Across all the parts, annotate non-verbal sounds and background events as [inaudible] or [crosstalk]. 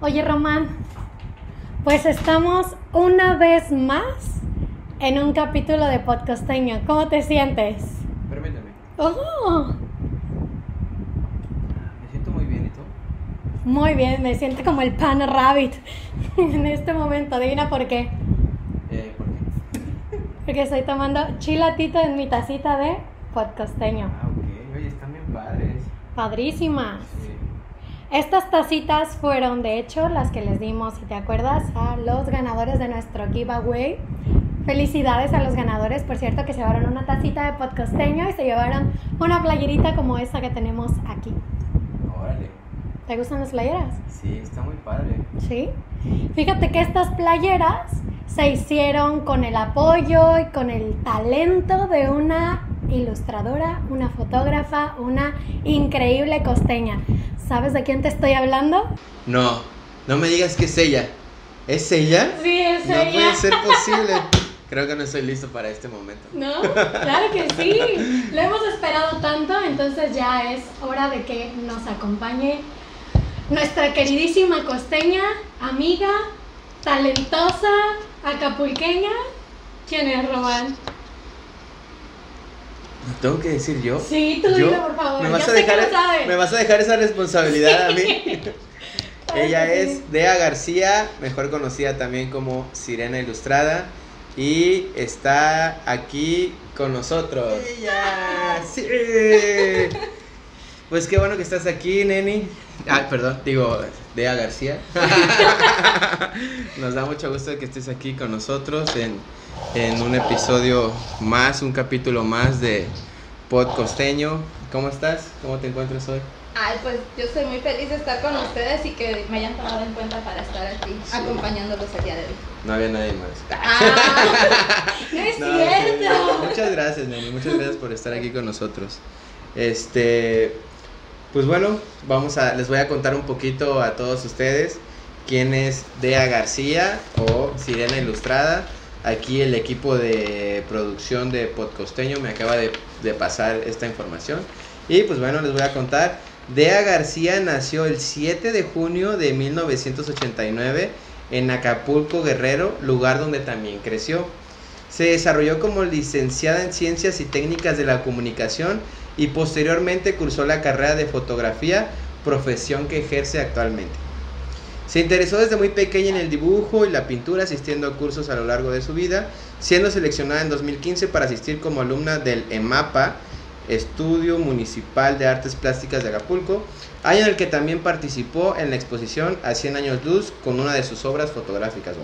Oye, Román, pues estamos una vez más en un capítulo de Podcosteño. ¿Cómo te sientes? Permíteme. Oh, Me siento muy bien, ¿y tú? muy bien, me siento como el pan rabbit [laughs] en este momento. Adivina por qué. Eh, ¿Por qué? [laughs] Porque estoy tomando chilatito en mi tacita de Podcosteño. Ah, ok. Oye, están bien padres. Padrísimas. Estas tacitas fueron, de hecho, las que les dimos, si te acuerdas, a los ganadores de nuestro giveaway. Felicidades a los ganadores, por cierto, que se llevaron una tacita de podcosteño y se llevaron una playerita como esta que tenemos aquí. Órale. ¿Te gustan las playeras? Sí, está muy padre. Sí. Fíjate que estas playeras se hicieron con el apoyo y con el talento de una ilustradora, una fotógrafa, una increíble costeña. ¿Sabes de quién te estoy hablando? No, no me digas que es ella. ¿Es ella? Sí, es no puede ser posible. [laughs] Creo que no estoy listo para este momento. No, claro que sí. Lo hemos esperado tanto, entonces ya es hora de que nos acompañe nuestra queridísima costeña, amiga, talentosa, acapulqueña. ¿Quién es Román? ¿Lo tengo que decir yo? Sí, tú ¿Yo? dilo, por favor. ¿Me vas, a dejar, sabes. ¿Me vas a dejar esa responsabilidad a mí? [laughs] [laughs] Ella es sí. Dea García, mejor conocida también como Sirena Ilustrada. Y está aquí con nosotros. ¡Ella! ¡Sí! [laughs] Pues qué bueno que estás aquí, Neni. Ah, perdón, digo, Dea García. [laughs] Nos da mucho gusto que estés aquí con nosotros en, en un episodio más, un capítulo más de Pod Costeño. ¿Cómo estás? ¿Cómo te encuentras hoy? Ay, pues yo estoy muy feliz de estar con ustedes y que me hayan tomado en cuenta para estar aquí Sí. acompañándolos el día de hoy. No había nadie más. Ah, [laughs] No es No, cierto. sí, Muchas gracias, Neni. Muchas gracias por estar aquí con nosotros. Este, pues bueno, vamos a, les voy a contar un poquito a todos ustedes quién es Dea García o Sirena Ilustrada. Aquí el equipo de producción de Podcosteño me acaba de, de pasar esta información. Y pues bueno, les voy a contar. Dea García nació el 7 de junio de 1989 en Acapulco, Guerrero, lugar donde también creció. Se desarrolló como licenciada en Ciencias y Técnicas de la Comunicación y posteriormente cursó la carrera de fotografía, profesión que ejerce actualmente. Se interesó desde muy pequeña en el dibujo y la pintura, asistiendo a cursos a lo largo de su vida, siendo seleccionada en 2015 para asistir como alumna del EMAPA, Estudio Municipal de Artes Plásticas de Acapulco, año en el que también participó en la exposición a 100 años luz con una de sus obras fotográficas.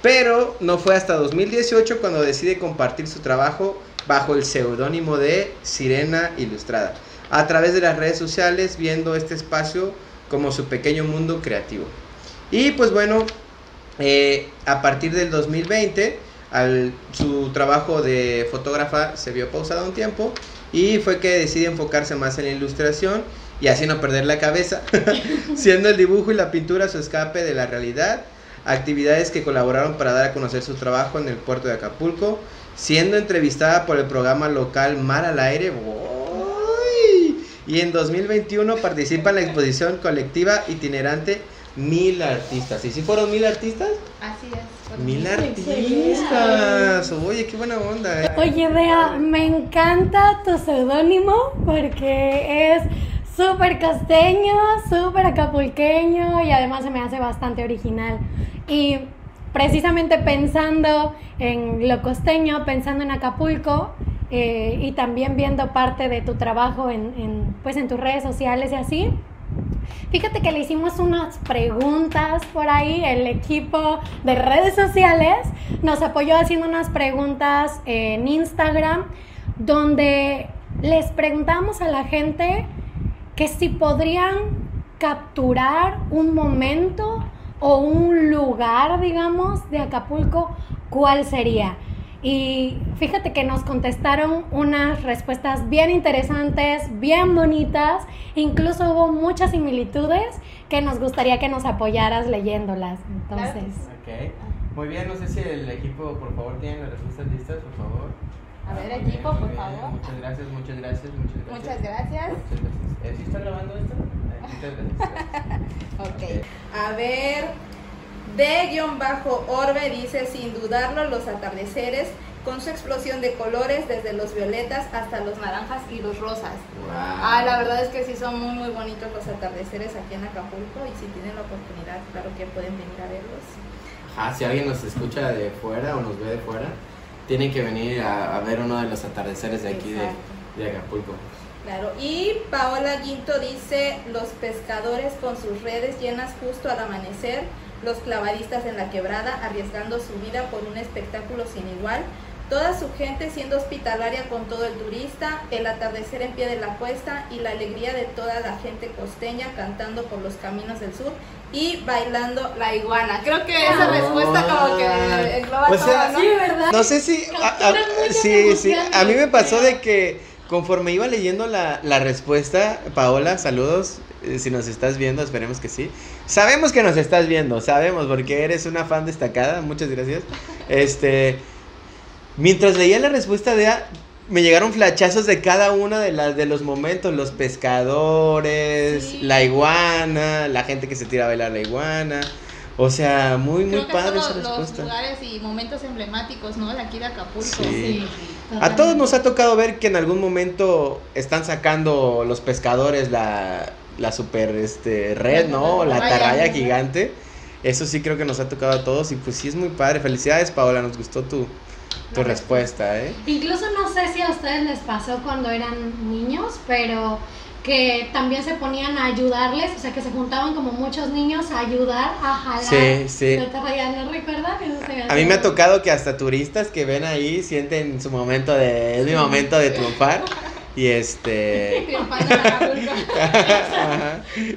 Pero no fue hasta 2018 cuando decide compartir su trabajo bajo el seudónimo de Sirena Ilustrada, a través de las redes sociales, viendo este espacio como su pequeño mundo creativo. Y pues bueno, eh, a partir del 2020, al, su trabajo de fotógrafa se vio pausado un tiempo y fue que decide enfocarse más en la ilustración y así no perder la cabeza, [laughs] siendo el dibujo y la pintura su escape de la realidad, actividades que colaboraron para dar a conocer su trabajo en el puerto de Acapulco, siendo entrevistada por el programa local Mar al Aire. ¡Uy! Y en 2021 participa en la exposición colectiva itinerante Mil Artistas. ¿Y si fueron mil artistas? así es. Mil artistas. Oye, qué buena onda. eh. Oye, Bea, me encanta tu seudónimo porque es súper costeño, súper acapulqueño y además se me hace bastante original. Y precisamente pensando en lo costeño, pensando en Acapulco eh, y también viendo parte de tu trabajo en, en, pues en tus redes sociales y así. Fíjate que le hicimos unas preguntas por ahí, el equipo de redes sociales nos apoyó haciendo unas preguntas en Instagram donde les preguntamos a la gente que si podrían capturar un momento o un lugar, digamos, de Acapulco, ¿cuál sería? Y fíjate que nos contestaron unas respuestas bien interesantes, bien bonitas, incluso hubo muchas similitudes que nos gustaría que nos apoyaras leyéndolas. Entonces. Muy bien, no sé si el equipo, por favor, tiene las respuestas listas, por favor. A ver, equipo, por favor. Muchas gracias, muchas gracias, muchas gracias. Muchas gracias. Muchas gracias. ¿Eh, ¿Sí está grabando esto? Muchas gracias. [laughs] A ver, de-orbe dice, sin dudarlo, los atardeceres con su explosión de colores, desde los violetas hasta los naranjas y los rosas. Ah, la verdad es que sí son muy, muy bonitos los atardeceres aquí en Acapulco y si tienen la oportunidad, claro que pueden venir a verlos. Ajá, si alguien nos escucha de fuera o nos ve de fuera, tienen que venir a, ver uno de los atardeceres de aquí de, de Acapulco. Claro, y Paola Guinto dice, los pescadores con sus redes llenas justo al amanecer, los clavadistas en la quebrada arriesgando su vida por un espectáculo sin igual, toda su gente siendo hospitalaria con todo el turista, el atardecer en pie de la cuesta y la alegría de toda la gente costeña cantando por los caminos del sur y bailando la iguana. Creo que esa respuesta como que engloba todo, ¿no? Sí, ¿verdad? No sé si... sí, sí, a mí me pasó de que conforme iba leyendo la, la respuesta, Paola, saludos, eh, si nos estás viendo, esperemos que sí. Sabemos que nos estás viendo, sabemos, porque eres una fan destacada, muchas gracias. Este, mientras leía la respuesta de A, me llegaron flachazos de cada uno de las de los momentos, los pescadores, la iguana, la gente que se tira a bailar la iguana. O sea, muy, muy padre esa respuesta. Los lugares y momentos emblemáticos, ¿no? De aquí de Acapulco. Sí. A todos nos ha tocado ver que en algún momento están sacando los pescadores la, la super este, red, ¿no? La atarraya gigante. Eso sí creo que nos ha tocado a todos y pues sí es muy padre. Felicidades, Paola, nos gustó tu, tu respuesta, ¿eh? Incluso no sé si a ustedes les pasó cuando eran niños, pero que también se ponían a ayudarles, o sea, que se juntaban como muchos niños a ayudar a jalar. Sí, sí. ¿No recuerdas? A mí me ha tocado que hasta turistas que ven ahí sienten su momento de, es mi momento de triunfar. [laughs] Y este. [laughs]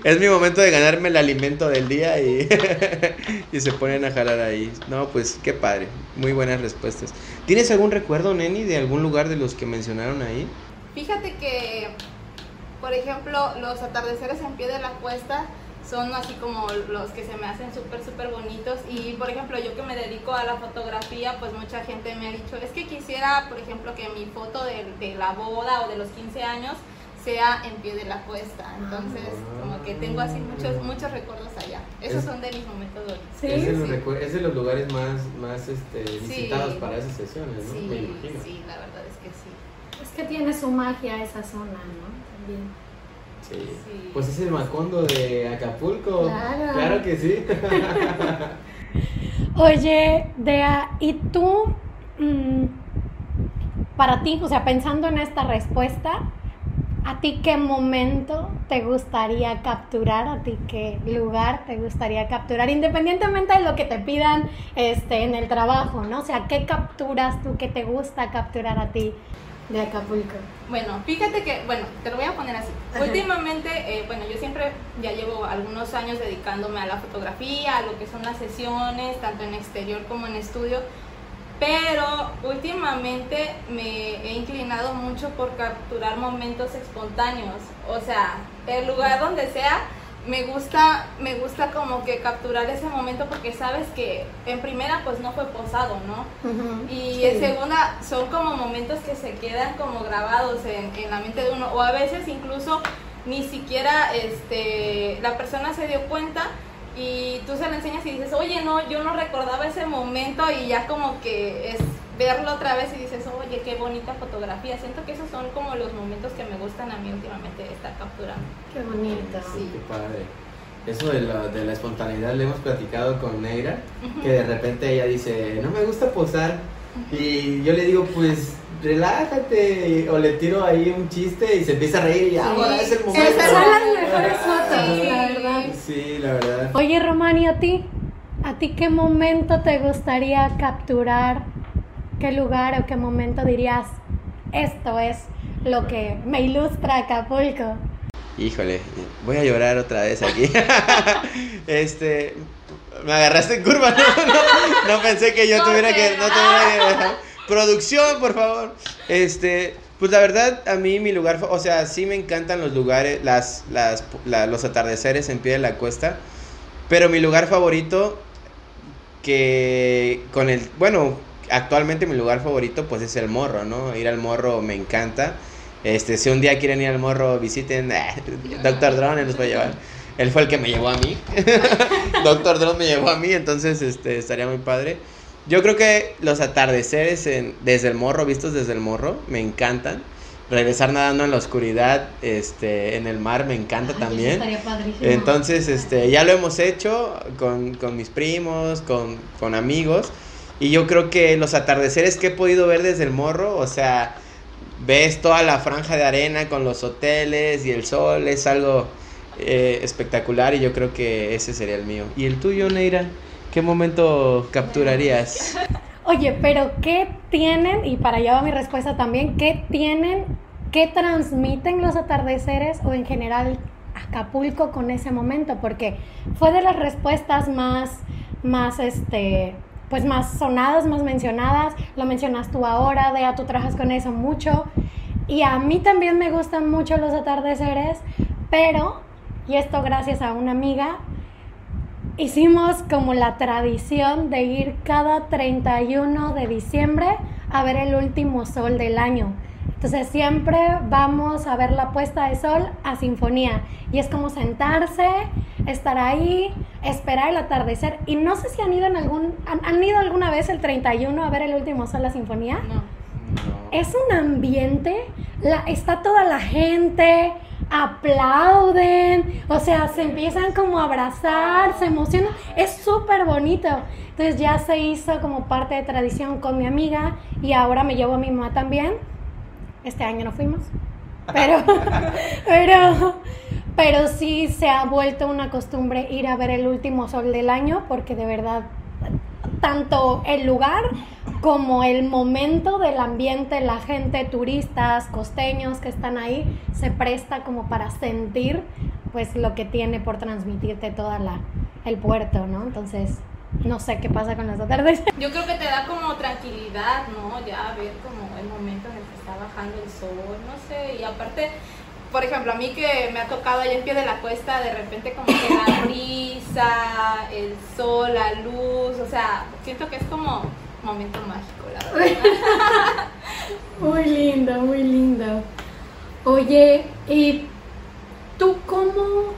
es mi momento de ganarme el alimento del día y, [laughs] y se ponen a jalar ahí. No, pues qué padre. Muy buenas respuestas. ¿Tienes algún recuerdo, Neni, de algún lugar de los que mencionaron ahí? Fíjate que, por ejemplo, los atardeceres en pie de la cuesta son así como los que se me hacen súper, súper bonitos. Y por ejemplo, yo que me dedico a la fotografía, pues mucha gente me ha dicho, es que quisiera, por ejemplo, que mi foto de, de la boda o de los 15 años sea en pie de la cuesta. Entonces, como que tengo así muchos muchos recuerdos allá. Esos son de mis momentos ¿Sí? Es, de los es, de los lugares más, más este, visitados para esas sesiones, ¿no? Sí, me imagino. Sí, la verdad es que sí. Es que tiene su magia esa zona, ¿no? También. Pues es el Macondo de Acapulco. Claro, que sí. [laughs] Oye, Dea, ¿y tú, mm, para ti, o sea, pensando en esta respuesta, ¿a ti qué momento te gustaría capturar? ¿A ti qué lugar te gustaría capturar? Independientemente de lo que te pidan este, en el trabajo, ¿no? O sea, ¿qué capturas tú, qué te gusta capturar a ti? De Acapulco? Bueno, fíjate que, bueno, te lo voy a poner así. Últimamente, eh, bueno, yo siempre ya llevo algunos años dedicándome a la fotografía, a lo que son las sesiones, tanto en exterior como en estudio, pero últimamente me he inclinado mucho por capturar momentos espontáneos, o sea, el lugar donde sea me gusta, me gusta como que capturar ese momento porque sabes que en primera pues no fue posado, ¿no? Y en segunda son como momentos que se quedan como grabados en, en, la mente de uno. O a veces incluso ni siquiera este, la persona se dio cuenta y tú se lo enseñas y dices, oye, no, yo no recordaba ese momento y ya como que es verlo otra vez y dices, oye, qué bonita fotografía. Siento que esos son como los momentos que me gustan a mí últimamente estar capturando. Qué bonito. Sí. Qué padre. Eso de la, de la espontaneidad le hemos platicado con Neira, que de repente ella dice, no me gusta posar. Y yo le digo, pues relájate. O le tiro ahí un chiste y se empieza a reír y ahora es el momento. Esas son las mejores fotos, la verdad. Sí, la verdad. Oye, Romani, ¿a ti? ¿A ti qué momento te gustaría capturar qué lugar o qué momento dirías, esto es lo que me ilustra Acapulco? Híjole, voy a llorar otra vez aquí. [laughs] este, me agarraste en curva, [laughs] no, no, pensé que yo tuviera que, no tuviera Producción, por favor. Este, pues la verdad, a mí mi lugar, o sea, sí me encantan los lugares, las, las, los atardeceres en pie de la cuesta, pero mi lugar favorito que con el, bueno, actualmente mi lugar favorito pues es el morro, ¿no? Ir al morro me encanta. Este, si un día quieren ir al morro, visiten eh, [laughs] Doctor Drone, nos va a llevar. Él fue el que me llevó a mí. [laughs] Doctor Dross me llevó a mí, entonces este, estaría muy padre. Yo creo que los atardeceres en, desde el morro, vistos desde el morro, me encantan. Regresar nadando en la oscuridad, este, en el mar, me encanta Ay, también. Entonces, este, ya lo hemos hecho con, con mis primos, con, con amigos. Y yo creo que los atardeceres que he podido ver desde el morro, o sea, ves toda la franja de arena con los hoteles y el sol, es algo eh, espectacular y yo creo que ese sería el mío. ¿Y el tuyo, Neira? ¿Qué momento capturarías? [laughs] Oye, pero ¿qué tienen? Y para allá va mi respuesta también. ¿Qué tienen? ¿Qué transmiten los atardeceres o en general Acapulco con ese momento? Porque fue de las respuestas más, más, este, pues más sonadas, más mencionadas. Lo mencionas tú ahora, Dea, tú trabajas con eso mucho. Y a mí también me gustan mucho los atardeceres, pero, y esto gracias a una amiga, hicimos como la tradición de ir cada 31 de diciembre a ver el último sol del año. Entonces siempre vamos a ver la puesta de sol a sinfonía y es como sentarse, estar ahí, esperar el atardecer y no sé si han ido en algún han, han ido alguna vez el 31 a ver el último sol a sinfonía. No. Es un ambiente, la, está toda la gente, aplauden, o sea, se empiezan como a abrazar, se emocionan, es súper bonito. Entonces ya se hizo como parte de tradición con mi amiga y ahora me llevo a mi mamá también. Este año no fuimos, [laughs] pero, pero, pero sí se ha vuelto una costumbre ir a ver el último sol del año porque de verdad tanto el lugar como el momento del ambiente, la gente, turistas, costeños que están ahí, se presta como para sentir pues lo que tiene por transmitirte toda la el puerto, ¿no? Entonces, no sé qué pasa con las atardeceres. [laughs] Yo creo que te da como tranquilidad, ¿no? Ya ver como el momento en el que está bajando el sol, no sé, y aparte, por ejemplo, a mí que me ha tocado allá en pie de la cuesta, de repente como que la [coughs] brisa, el sol, la luz, o sea, siento que es como momento mágico, la verdad. [laughs] Muy lindo, muy lindo. Oye, ¿y tú cómo,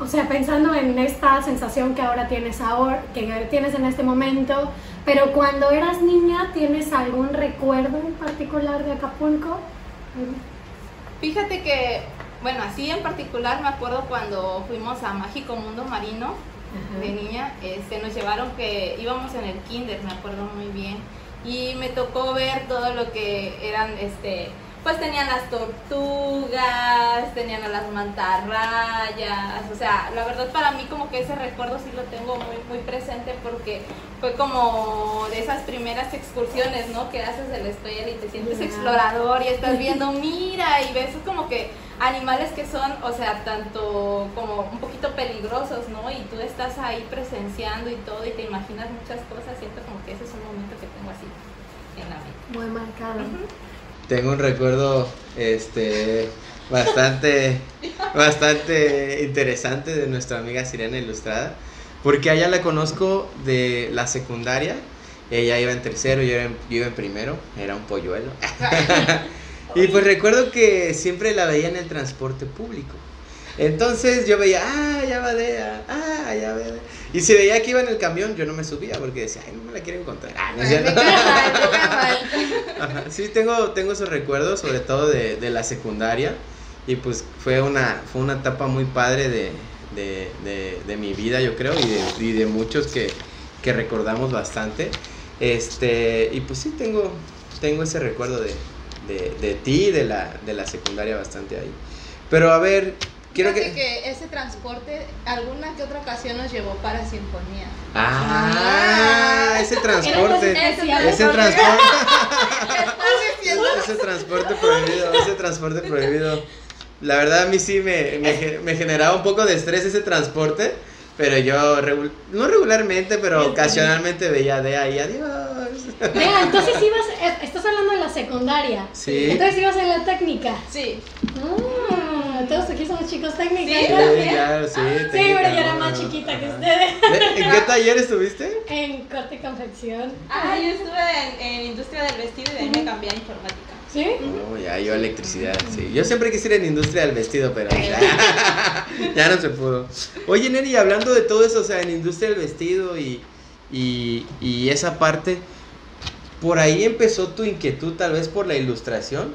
o sea, pensando en esta sensación que ahora tienes ahora, que tienes en este momento, pero cuando eras niña, ¿tienes algún recuerdo en particular de Acapulco? Fíjate que, bueno, así en particular me acuerdo cuando fuimos a Mágico Mundo Marino de niña, este, nos llevaron que íbamos en el kinder, me acuerdo muy bien, y me tocó ver todo lo que eran, este, pues tenían las tortugas, tenían a las mantarrayas, o sea, la verdad para mí como que ese recuerdo sí lo tengo muy, muy presente porque fue como de esas primeras excursiones, ¿no? Que haces de la escuela y te sientes explorador y estás [laughs] viendo, mira, y ves como que animales que son, o sea, tanto como un poquito peligrosos, ¿no? Y tú estás ahí presenciando y todo y te imaginas muchas cosas, siento como que ese es un momento que tengo así en la mente. Muy marcado. Tengo un recuerdo este bastante [laughs] bastante interesante de nuestra amiga Sirena Ilustrada, porque a ella la conozco de la secundaria. Ella iba en tercero, yo iba en, yo iba en primero, era un polluelo. [laughs] y pues recuerdo que siempre la veía en el transporte público. Entonces yo veía, ah, ya va Dea, ah, ya va. Y si veía que iba en el camión, yo no me subía porque decía, ay, no me la quiero encontrar. Ah, no. [laughs] Ajá, Sí, tengo, tengo esos recuerdos, sobre todo de, de la secundaria. Y pues fue una, fue una etapa muy padre de, de, de- de mi vida, yo creo, y de, y de muchos que, que recordamos bastante. Este, y pues sí, tengo, tengo ese recuerdo de, de, de ti, de la, de la secundaria bastante ahí. Pero a ver, quiero que... que ese transporte alguna que otra ocasión nos llevó para Sinfonía. Ah, ese transporte. Ese Ese transporte. [laughs] Estás diciendo ese transporte prohibido, ese transporte prohibido. La verdad a mí sí me, me, me generaba un poco de estrés ese transporte, pero yo, regu- no regularmente, pero ocasionalmente veía de ahí, adiós. Vea, entonces ibas, eh, estás hablando de la secundaria. Sí. Entonces ibas en la técnica. Sí, Ah, todos aquí somos chicos técnicos. Sí, ¿no? Sí, ya, sí. Sí, pero yo era ¿no? más chiquita que ustedes. ¿De- ¿En qué taller estuviste? En corte y confección. Ah, yo estuve en, en industria del vestido y de ahí me cambié a informática. ¿Sí? No, ya, yo electricidad, sí. Yo siempre quise ir en industria del vestido, pero ya. [laughs] ya no se pudo. Oye, Neri, hablando de todo eso, o sea, en industria del vestido y, y, y esa parte, por ahí empezó tu inquietud tal vez por la ilustración.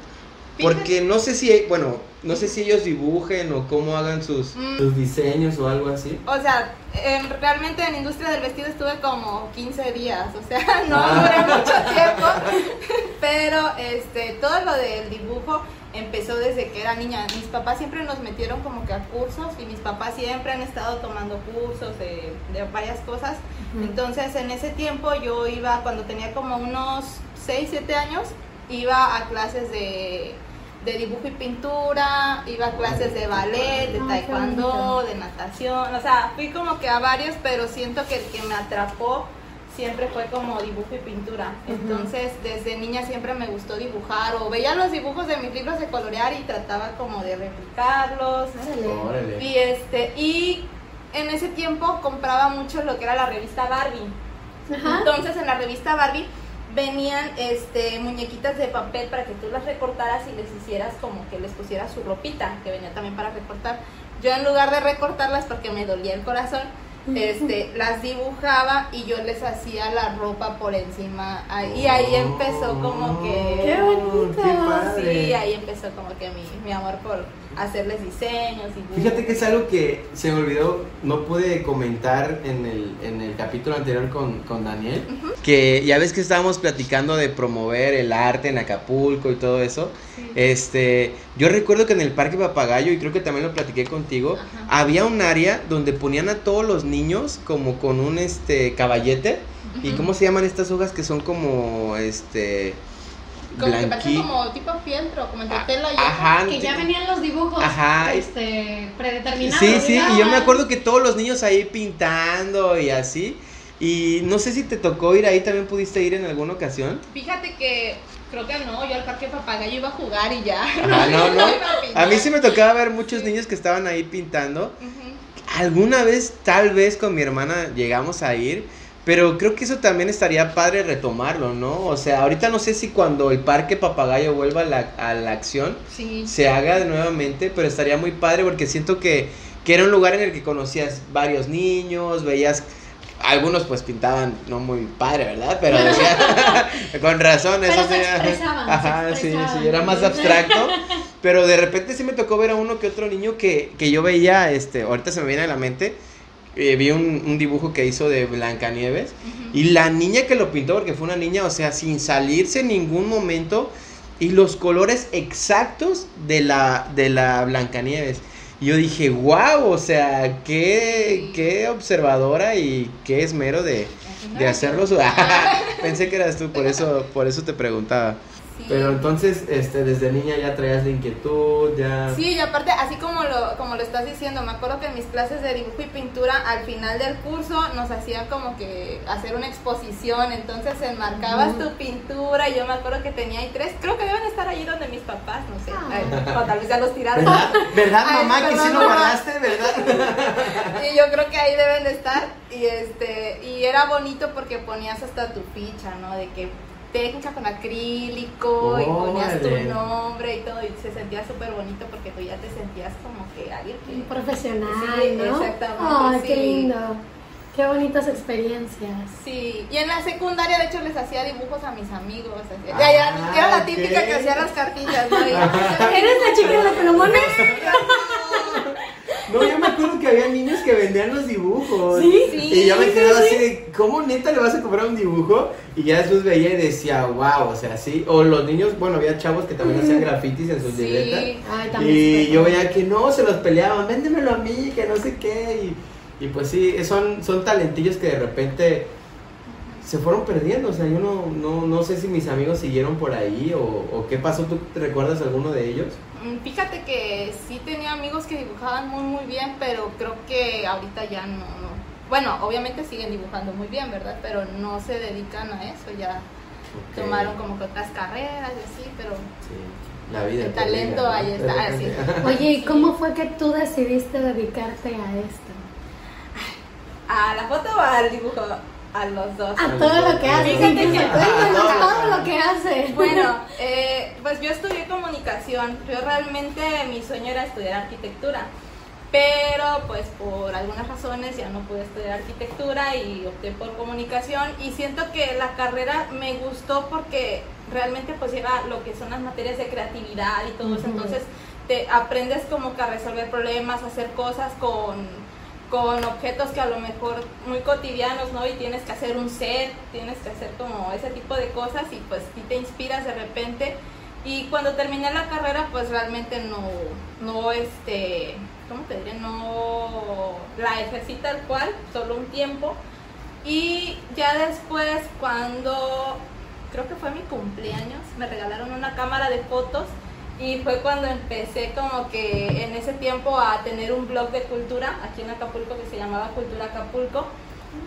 Porque no sé si, bueno, no sé si ellos dibujen o cómo hagan sus, Mm. sus diseños o algo así. O sea, en- realmente en la industria del vestido estuve como 15 días, o sea, [laughs] no Ah. duré mucho tiempo, [laughs] pero este, todo lo del dibujo empezó desde que era niña. Mis papás siempre nos metieron como que a cursos y mis papás siempre han estado tomando cursos de, de varias cosas. Entonces, en ese tiempo yo iba, cuando tenía como unos 6, 7 años, iba a clases de, de dibujo y pintura, iba a clases de ballet, de Ah, taekwondo, de natación, o sea, fui como que a varios, pero siento que el que me atrapó siempre fue como dibujo y pintura. Entonces, desde niña siempre me gustó dibujar o veía los dibujos de mis libros de colorear y trataba como de replicarlos. Órale. Y este, y en ese tiempo compraba mucho lo que era la revista Barbie. Entonces en la revista Barbie venían este muñequitas de papel para que tú las recortaras y les hicieras como que les pusieras su ropita, que venía también para recortar. Yo en lugar de recortarlas porque me dolía el corazón, este, [laughs] las dibujaba y yo les hacía la ropa por encima. Ahí- Y ahí empezó como que... ¡Qué bonito! Qué. Sí, ahí empezó como que mi, mi amor por hacerles diseños y Fíjate que es algo que se me olvidó, no pude comentar en el, en el capítulo anterior con, con Daniel. Que ya ves que estábamos platicando de promover el arte en Acapulco y todo eso. Este, yo recuerdo que en el Parque Papagayo, y creo que también lo platiqué contigo, Ajá. había un área donde ponían a todos los niños como con un este caballete. ¿Y cómo se llaman estas hojas que son como este Como que parece blanqui- como tipo fieltro, como entre Ah, tela y Ajá. Que ya venían los dibujos Ajá. este, predeterminados. Sí, sí, y yo me acuerdo que todos los niños ahí pintando y así. Y no sé si te tocó ir ahí, también pudiste ir en alguna ocasión. Fíjate que creo que no, yo al parque papagayo iba a jugar y ya. [laughs] Ajá, no, no. iba a. A mí sí me tocaba ver muchos niños que estaban ahí pintando. Alguna vez, tal vez con mi hermana llegamos a ir, pero creo que eso también estaría padre retomarlo, ¿no? O sea, ahorita no sé si cuando el parque papagayo vuelva a la, a la acción, Sí. se haga nuevamente, pero estaría muy padre porque siento que, que era un lugar en el que conocías varios niños, veías, algunos pues pintaban no muy padre, ¿verdad? Pero [laughs] decía, [laughs] con razón, Pero eso se Ajá, sí, sí, era más abstracto, [laughs] pero de repente sí me tocó ver a uno que otro niño que, que yo veía, este, ahorita se me viene a la mente, eh, vi un, un dibujo que hizo de Blancanieves y la niña que lo pintó, porque fue una niña, o sea, sin salirse en ningún momento, y los colores exactos de la, de la Blancanieves. Y yo dije, wow, o sea, qué, qué observadora y qué esmero de, de hacerlos. [laughs] Pensé que eras tú, por eso, por eso te preguntaba. Sí. Pero entonces, este, desde niña ya traías la inquietud, ya... Sí, y aparte, así como lo, como lo estás diciendo, me acuerdo que en mis clases de dibujo y pintura, al final del curso nos hacían como que hacer una exposición, entonces enmarcabas tu pintura, y yo me acuerdo que tenía ahí tres, creo que deben estar ahí donde mis papás, no sé, Ah. o tal vez ya los tiraron. ¿Verdad, ¿verdad Ay, mamá, que sí lo guardaste, verdad? [laughs] Y yo creo que ahí deben de estar. Y este, y era bonito porque ponías hasta tu ficha, ¿no? De que técnica con acrílico y ponías tu nombre y todo. Y se sentía súper bonito porque tú ya te sentías como que alguien Un que. profesional, Sí, ¿no? exactamente, Ay, qué sí. lindo. Qué bonitas experiencias. Sí, y en la secundaria de hecho les hacía dibujos a mis amigos. hacía- Ah, ya, era la típica que hacía las cartillas, ¿no? Y- [laughs] ¿Eres la chica de los plumones? No, yo me acuerdo que había niños que vendían los dibujos. Sí, sí, Y yo me quedaba sí. así de, ¿cómo neta le vas a comprar un dibujo? Y ya después veía y decía, wow, o sea, sí. O los niños, bueno, había chavos que también hacían grafitis en sus Sí. libretas. Ay, también Y yo veía que no, se los peleaban, véndemelo a mí, que no sé qué. Y, y pues sí, son, son talentillos que de repente se fueron perdiendo. O sea, yo no, no, no sé si mis amigos siguieron por ahí o, o qué pasó. ¿Tú te recuerdas alguno de ellos? Mm, Fíjate que sí tenía amigos que dibujaban muy muy bien, pero creo que ahorita ya no, no. Bueno, obviamente siguen dibujando muy bien, ¿verdad? Pero no se dedican a eso, ya tomaron como que otras carreras y así, pero Sí, la vida. El talento ahí está. [laughs] Oye, ¿y cómo fue que tú decidiste dedicarte a esto? a la foto o al dibujo, a los dos. A todo lo que haces. Fíjate que- Ajá. todo lo que haces. Bueno, eh, pues yo estudié comunicación. Yo realmente mi sueño era estudiar arquitectura. Pero pues por algunas razones ya no pude estudiar arquitectura y opté por comunicación y siento que la carrera me gustó porque realmente pues lleva lo que son las materias de creatividad y todo eso, entonces te aprendes como que a resolver problemas, a hacer cosas con, con objetos que a lo mejor muy cotidianos, ¿no? Y tienes que hacer un set, tienes que hacer como ese tipo de cosas y pues sí te inspiras de repente. Y cuando terminé la carrera, pues realmente no, no, este, ¿cómo te diré? No la ejercí tal cual, solo un tiempo. Y ya después, cuando creo que fue mi cumpleaños, me regalaron una cámara de fotos y fue cuando empecé como que en ese tiempo a tener un blog de cultura aquí en Acapulco que se llamaba Cultura Acapulco.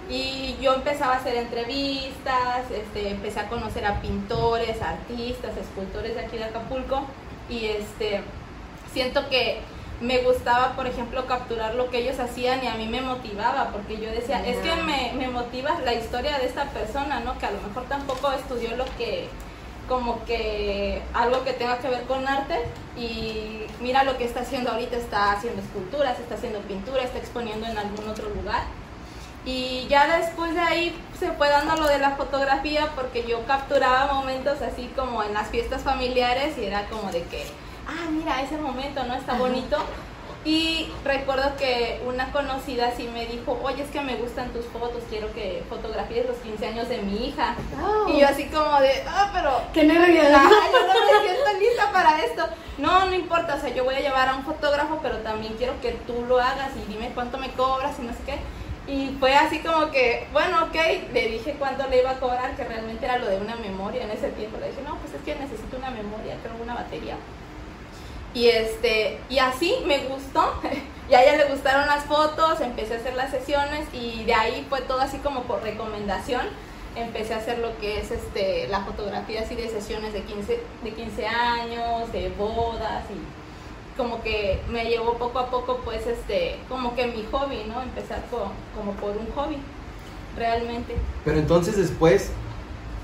Y yo empezaba a hacer entrevistas, este, empecé a conocer a pintores, artistas, escultores de aquí de Acapulco y este, siento que me gustaba, por ejemplo, capturar lo que ellos hacían y a mí me motivaba, porque yo decía, es que me, me motiva la historia de esta persona, ¿no? Que a lo mejor tampoco estudió lo que, como que algo que tenga que ver con arte y mira lo que está haciendo ahorita, está haciendo esculturas, está haciendo pintura, está exponiendo en algún otro lugar. Y ya después de ahí se fue dando lo de la fotografía porque yo capturaba momentos así como en las fiestas familiares y era como de que, ah, mira, ese momento, ¿no? Está bonito. Y recuerdo que una conocida sí me dijo, oye, es que me gustan tus fotos, quiero que fotografíes los 15 años de mi hija. Oh. Y yo así como de, ah, pero ¡Qué nervios! Ay, [laughs] yo no me siento lista para esto. No, no importa, o sea, yo voy a llevar a un fotógrafo, pero también quiero que tú lo hagas y dime cuánto me cobras y no sé qué. Y fue así como que, bueno, ok, le dije cuánto le iba a cobrar, que realmente era lo de una memoria en ese tiempo. Le dije, no, pues es que necesito una memoria, creo una batería. Y este, y así me gustó. [laughs] Y a ella le gustaron las fotos, empecé a hacer las sesiones y de ahí fue todo así como por recomendación. Empecé a hacer lo que es este la fotografía así de sesiones de 15, de 15 años, de bodas y como que me llevó poco a poco pues este como que mi hobby, ¿no? Empezar co- como por un hobby, realmente. Pero entonces después,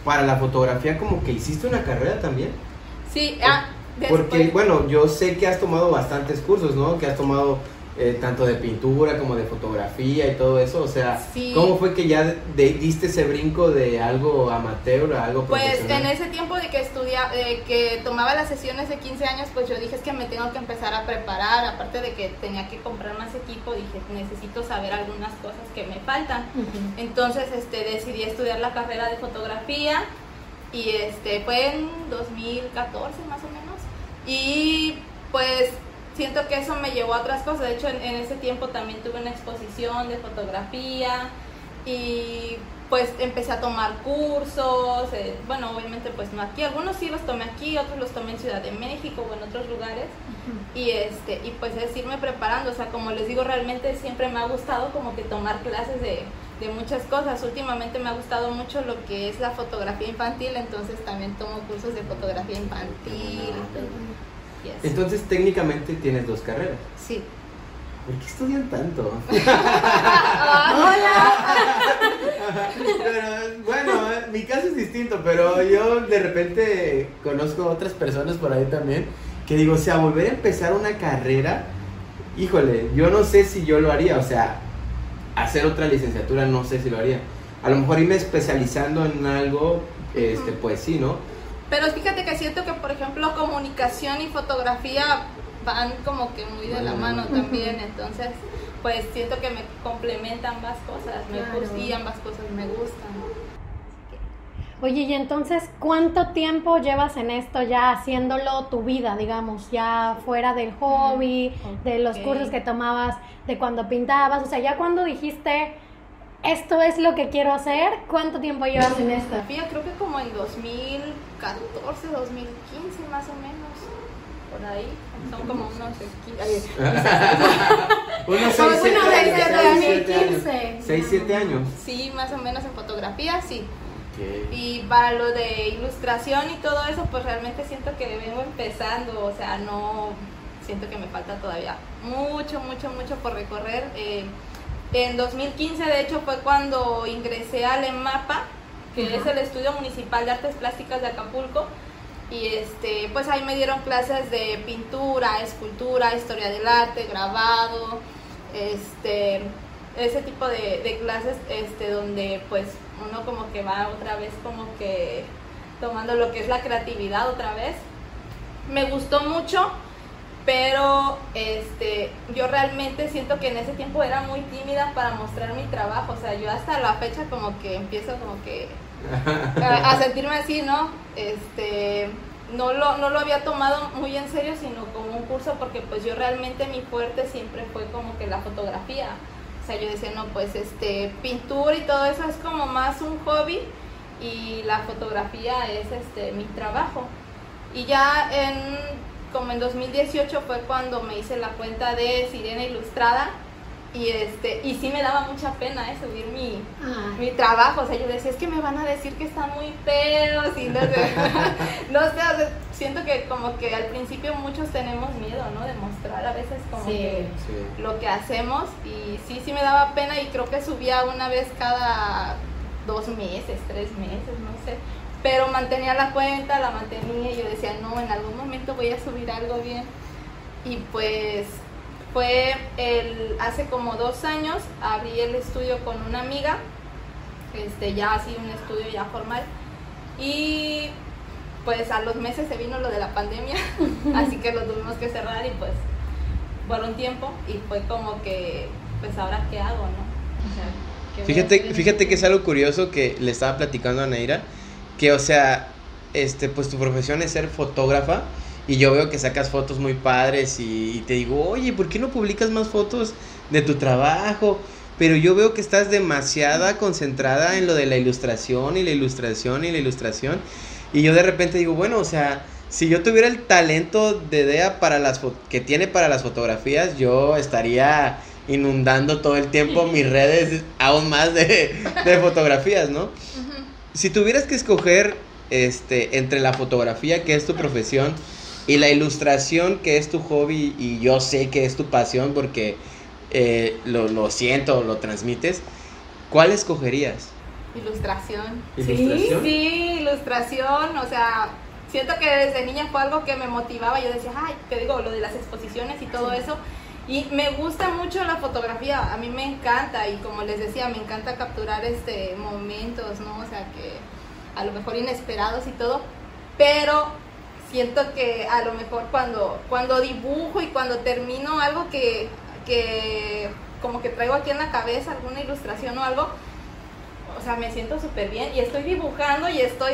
para la fotografía, como que hiciste una carrera también. Sí, ah, después. Porque, bueno, yo sé que has tomado bastantes cursos, ¿no? Que has tomado eh, tanto de pintura como de fotografía y todo eso. O sea, Sí. ¿cómo fue que ya de- diste ese brinco de algo amateur a algo Pues profesional? en ese tiempo de que estudia, eh, que tomaba las sesiones de 15 años, pues yo dije es que me tengo que empezar a preparar, aparte de que tenía que comprar más equipo, dije necesito saber algunas cosas que me faltan. Entonces este, decidí estudiar la carrera de fotografía y este, fue en 2014 más o menos. Y pues siento que eso me llevó a otras cosas. De hecho, en, en ese tiempo también tuve una exposición de fotografía y pues empecé a tomar cursos. eh, bueno, obviamente pues no aquí. Algunos sí los tomé aquí, otros los tomé en Ciudad de México o en otros lugares. Y este y pues es irme preparando, o sea, como les digo, realmente siempre me ha gustado como que tomar clases de, de muchas cosas. Últimamente me ha gustado mucho lo que es la fotografía infantil, entonces también tomo cursos de fotografía infantil. Entonces, técnicamente tienes dos carreras. Sí. ¿Por qué estudian tanto? [laughs] [laughs] Pero, bueno, mi caso es distinto, pero yo de repente conozco otras personas por ahí también que digo, o sea, volver a empezar una carrera, híjole, yo no sé si yo lo haría, o sea, hacer otra licenciatura no sé si lo haría. A lo mejor irme especializando en algo, este, pues sí, ¿no? Pero fíjate que siento que, por ejemplo, comunicación y fotografía van como que muy de la mano también, entonces pues siento que me complementan ambas cosas, me Claro. gustan y ambas cosas me gustan. Oye, y entonces, ¿cuánto tiempo llevas en esto ya haciéndolo tu vida, digamos, ya fuera del hobby, de los cursos que tomabas, de cuando pintabas? O sea, ya cuando dijiste, esto es lo que quiero hacer, ¿cuánto tiempo llevas en esto? Fotografía creo que como en 2014, 2015 más o menos, por ahí, son como unos... esqui- ay, Unos Como 6, 7 unos años. desde seis, siete 2015. años. 6, 7 años. Sí, más o menos en fotografía, sí. Y para lo de ilustración y todo eso, pues realmente siento que vengo empezando, o sea, no siento que me falta todavía mucho, mucho, mucho por recorrer. Eh, en 2015, de hecho, fue cuando ingresé al EMAPA, que es el Estudio Municipal de Artes Plásticas de Acapulco. Y este, pues ahí me dieron clases de pintura, escultura, historia del arte, grabado, este, ese tipo de, de clases este, donde pues uno como que va otra vez como que tomando lo que es la creatividad otra vez. Me gustó mucho, pero este, yo realmente siento que en ese tiempo era muy tímida para mostrar mi trabajo, o sea, yo hasta la fecha como que empiezo como que a, a [laughs] sentirme así, ¿no? Este, no lo, no lo había tomado muy en serio, sino como un curso, porque pues yo realmente mi fuerte siempre fue como que la fotografía. O sea, yo decía, no, pues este, pintura y todo eso es como más un hobby y la fotografía es este, mi trabajo. Y ya en, como en 2018 fue cuando me hice la cuenta de Sirena Ilustrada y este y sí me daba mucha pena eh, subir mi, Ay. mi trabajo, o sea, yo decía, es que me van a decir que están muy feos y no sé, [laughs] no sé, o sea, siento que como que al principio muchos tenemos miedo, ¿no? De mostrar a veces como Sí. que Sí. lo que hacemos y sí, sí me daba pena y creo que subía una vez cada dos meses, tres meses, no sé. Pero mantenía la cuenta, la mantenía y yo decía, no, en algún momento voy a subir algo bien. Y pues fue el, hace como dos años, abrí el estudio con una amiga, este, ya así un estudio ya formal. Y pues a los meses se vino lo de la pandemia, [laughs] así que lo tuvimos que cerrar y pues por un tiempo y fue como que, pues ahora qué hago, ¿no? O sea, ¿qué voy a Fíjate, fíjate que es algo curioso que le estaba platicando a Neira, que o sea, este, pues tu profesión es ser fotógrafa y yo veo que sacas fotos muy padres y, y te digo, oye, ¿por qué no publicas más fotos de tu trabajo? Pero yo veo que estás demasiada concentrada en lo de la ilustración y la ilustración y la ilustración. Y yo de repente digo, bueno, o sea, si yo tuviera el talento de Dea para las que tiene para las fotografías, yo estaría inundando todo el tiempo mis [laughs] redes aún más de, de fotografías, ¿no? Ujú. Si tuvieras que escoger este entre la fotografía, que es tu profesión, y la ilustración, que es tu hobby, y yo sé que es tu pasión porque eh, lo, lo siento, lo transmites, ¿cuál escogerías? Ilustración. ¿Ilustración? Sí, sí, ilustración, o sea, siento que desde niña fue algo que me motivaba, yo decía, ay, te digo, lo de las exposiciones y todo eso, y me gusta mucho la fotografía, a mí me encanta, y como les decía, me encanta capturar este momentos, ¿no? O sea, que a lo mejor inesperados y todo, pero siento que a lo mejor cuando, cuando dibujo y cuando termino algo que, que como que traigo aquí en la cabeza, alguna ilustración o algo, o sea, me siento súper bien y estoy dibujando y estoy,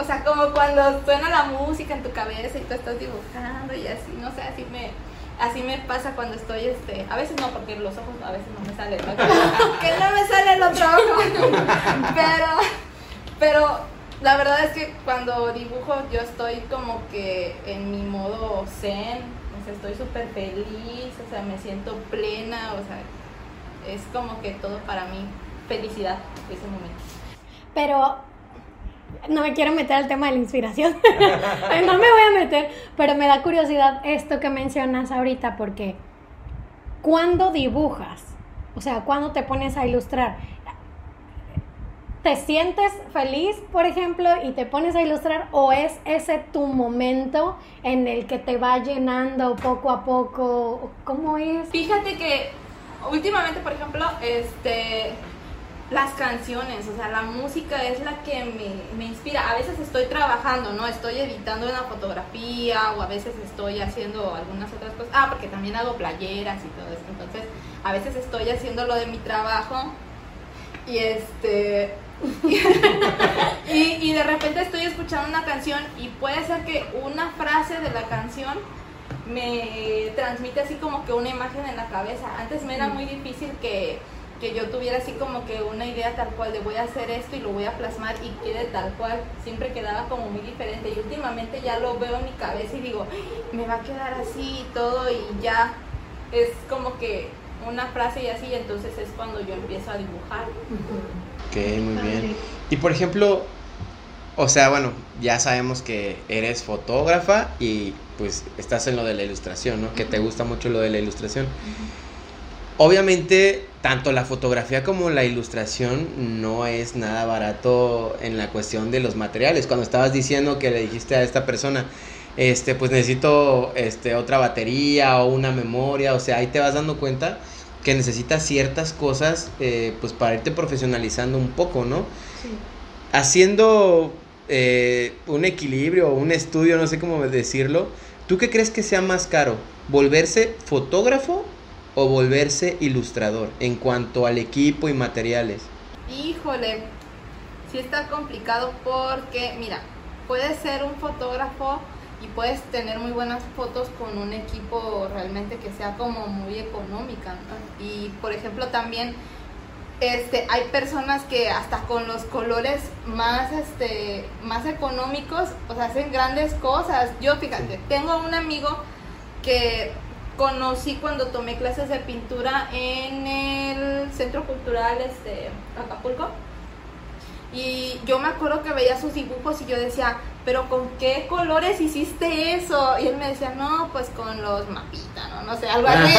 o sea, como cuando suena la música en tu cabeza y tú estás dibujando y así, no sé, así me, así me pasa cuando estoy, este, a veces no, porque los ojos a veces no me salen, [laughs] que no me sale el otro ojo, [laughs] pero, pero la verdad es que cuando dibujo yo estoy como que en mi modo zen, o sea, estoy súper feliz, o sea, me siento plena, o sea, es como que todo para mí felicidad ese momento. Pero no me quiero meter al tema de la inspiración. [laughs] no me voy a meter, pero me da curiosidad esto que mencionas ahorita porque cuando dibujas, o sea, cuando te pones a ilustrar, ¿te sientes feliz, por ejemplo, y te pones a ilustrar o es ese tu momento en el que te va llenando poco a poco? ¿Cómo es? Fíjate que últimamente, por ejemplo, este las canciones, o sea, la música es la que me, inspira. A veces estoy trabajando, ¿no? Estoy editando una fotografía o a veces estoy haciendo algunas otras cosas. Ah, porque también hago playeras y todo eso. Entonces, a veces estoy haciendo lo de mi trabajo y este... [laughs] y, y de repente estoy escuchando una canción y puede ser que una frase de la canción me transmite así como que una imagen en la cabeza. Antes me era muy difícil que, que yo tuviera así como que una idea tal cual de voy a hacer esto y lo voy a plasmar y quede tal cual. Siempre quedaba como muy diferente y últimamente ya lo veo en mi cabeza y digo, "Ay, me va a quedar así y todo y ya es como que una frase y así, y entonces es cuando yo empiezo a dibujar. Muy bien. Y por ejemplo, o sea, bueno, ya sabemos que eres fotógrafa y pues estás en lo de la ilustración, ¿no? Que te gusta mucho lo de la ilustración. Obviamente, tanto la fotografía como la ilustración no es nada barato en la cuestión de los materiales. Cuando estabas diciendo que le dijiste a esta persona, este, pues necesito este, otra batería o una memoria, o sea, ahí te vas dando cuenta que necesitas ciertas cosas eh, pues para irte profesionalizando un poco, ¿no? Sí. Haciendo eh, un equilibrio o un estudio, no sé cómo decirlo, ¿tú qué crees que sea más caro? ¿Volverse fotógrafo o volverse ilustrador en cuanto al equipo y materiales? Híjole, sí está complicado porque, mira, puedes ser un fotógrafo y puedes tener muy buenas fotos con un equipo realmente que sea como muy económica. ¿no? Y por ejemplo también este, hay personas que hasta con los colores más, este, más económicos, hacen grandes cosas. Yo, fíjate, tengo un amigo que conocí cuando tomé clases de pintura en el Centro Cultural este, Acapulco. Y yo me acuerdo que veía sus dibujos y yo decía, pero ¿con qué colores hiciste eso? Y él me decía, no, pues con los mapitas, ¿no? No sé, algo así. [laughs]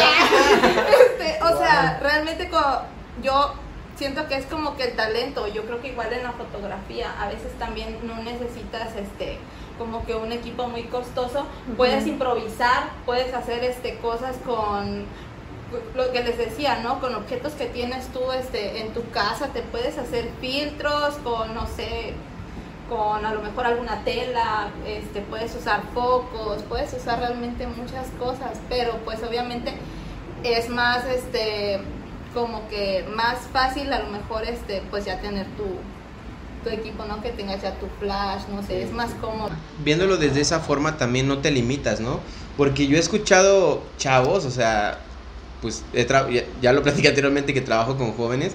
Este, o sea, realmente co- yo siento que es como que el talento, yo creo que igual en la fotografía, a veces también no necesitas este como que un equipo muy costoso, puedes improvisar, puedes hacer este cosas con lo que les decía, ¿no? Con objetos que tienes tú este en tu casa, te puedes hacer filtros con no sé, con a lo mejor alguna tela, este puedes usar focos, puedes usar realmente muchas cosas, pero pues obviamente es más este como que más fácil a lo mejor este pues ya tener tu tu equipo, ¿no? Que tengas ya tu flash, no sé, es más cómodo. Viéndolo desde esa forma también no te limitas, ¿no? Porque yo he escuchado chavos, o sea, pues he ya, ya lo platicé [laughs] anteriormente que trabajo con jóvenes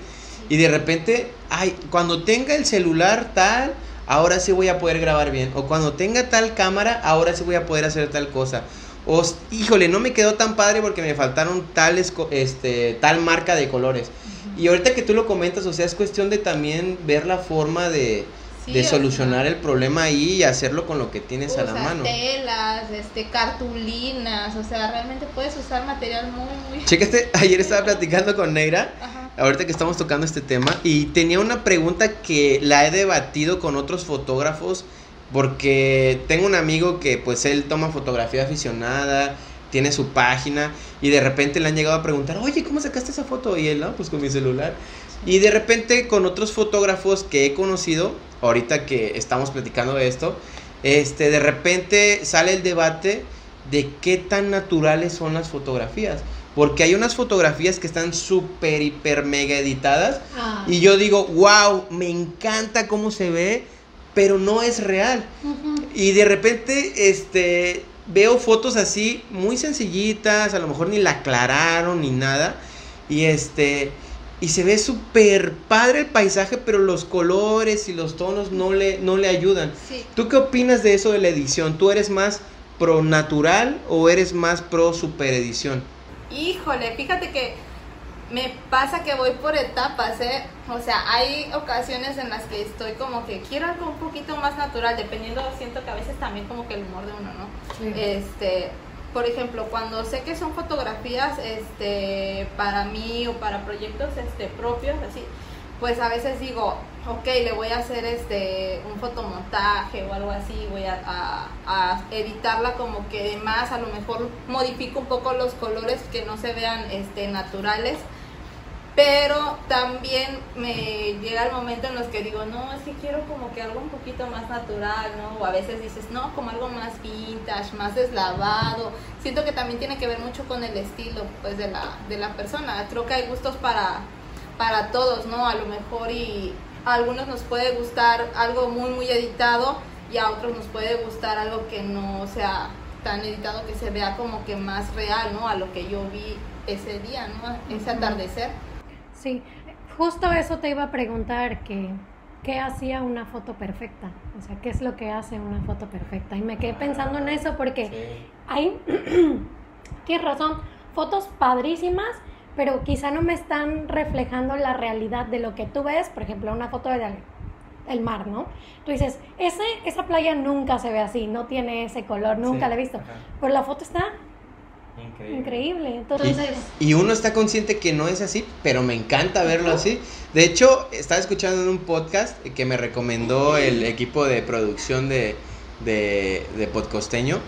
y de repente, ay, cuando tenga el celular tal, ahora sí voy a poder grabar bien. O cuando tenga tal cámara, ahora sí voy a poder hacer tal cosa. O, híjole, no me quedó tan padre porque me faltaron tales, este, tal marca de colores. Y ahorita que tú lo comentas, o sea, es cuestión de también ver la forma de, Sí, de solucionar el problema ahí y hacerlo con lo que tienes a la mano. telas, este, cartulinas, o sea, realmente puedes usar material muy, muy... Chécate, [laughs] ayer estaba platicando con Neira, Ajá. ahorita que estamos tocando este tema, y tenía una pregunta que la he debatido con otros fotógrafos, porque tengo un amigo que pues él toma fotografía aficionada, tiene su página, y de repente le han llegado a preguntar, oye, ¿cómo sacaste esa foto? Y él, no, pues con mi celular. Y de repente con otros fotógrafos que he conocido, ahorita que estamos platicando de esto, este, de repente sale el debate de qué tan naturales son las fotografías. Porque hay unas fotografías que están súper, hiper, mega editadas. Ah. Y yo digo, wow, me encanta cómo se ve, pero no es real. Y de repente, este, veo fotos así, muy sencillitas, a lo mejor ni la aclararon ni nada. Y este, y se ve súper padre el paisaje, pero los colores y los tonos no le, no le ayudan. Sí. ¿Tú qué opinas de eso de la edición? ¿Tú eres más pro natural o eres más pro super edición? Híjole, fíjate que me pasa que voy por etapas, ¿eh? O sea, hay ocasiones en las que estoy como que quiero algo un poquito más natural, dependiendo, siento que a veces también como que el humor de uno, ¿no? Sí. Este, por ejemplo, cuando sé que son fotografías, este, para mí o para proyectos, este, propios, así, pues a veces digo, ok, le voy a hacer este un fotomontaje o algo así, voy a, a- editarla como que más, a lo mejor modifico un poco los colores que no se vean este naturales, pero también me llega el momento en los que digo, no, es que quiero como que algo un poquito más natural, ¿no? O a veces dices, no, como algo más vintage, más deslavado. Siento que también tiene que ver mucho con el estilo, pues, de la, de la persona. Creo que hay gustos para, para todos, ¿no? A lo mejor y a algunos nos puede gustar algo muy, muy editado y a otros nos puede gustar algo que no sea tan editado, que se vea como que más real, ¿no? A lo que yo vi ese día, ¿no? Ese atardecer. Sí, justo eso te iba a preguntar, que qué hacía una foto perfecta, o sea, qué es lo que hace una foto perfecta. Y me quedé pensando en eso porque hay, [clears throat] tienes razón, fotos padrísimas, pero quizá no me están reflejando la realidad de lo que tú ves, por ejemplo, una foto del el mar, ¿no? Tú dices, ese, esa playa nunca se ve así, no tiene ese color, nunca Sí, la he visto, ajá. pero la foto está Increíble. increíble. Entonces, Y, y uno está consciente que no es así, pero me encanta verlo así. De hecho, estaba escuchando en un podcast que me recomendó el equipo de producción de, de, de Podcosteño.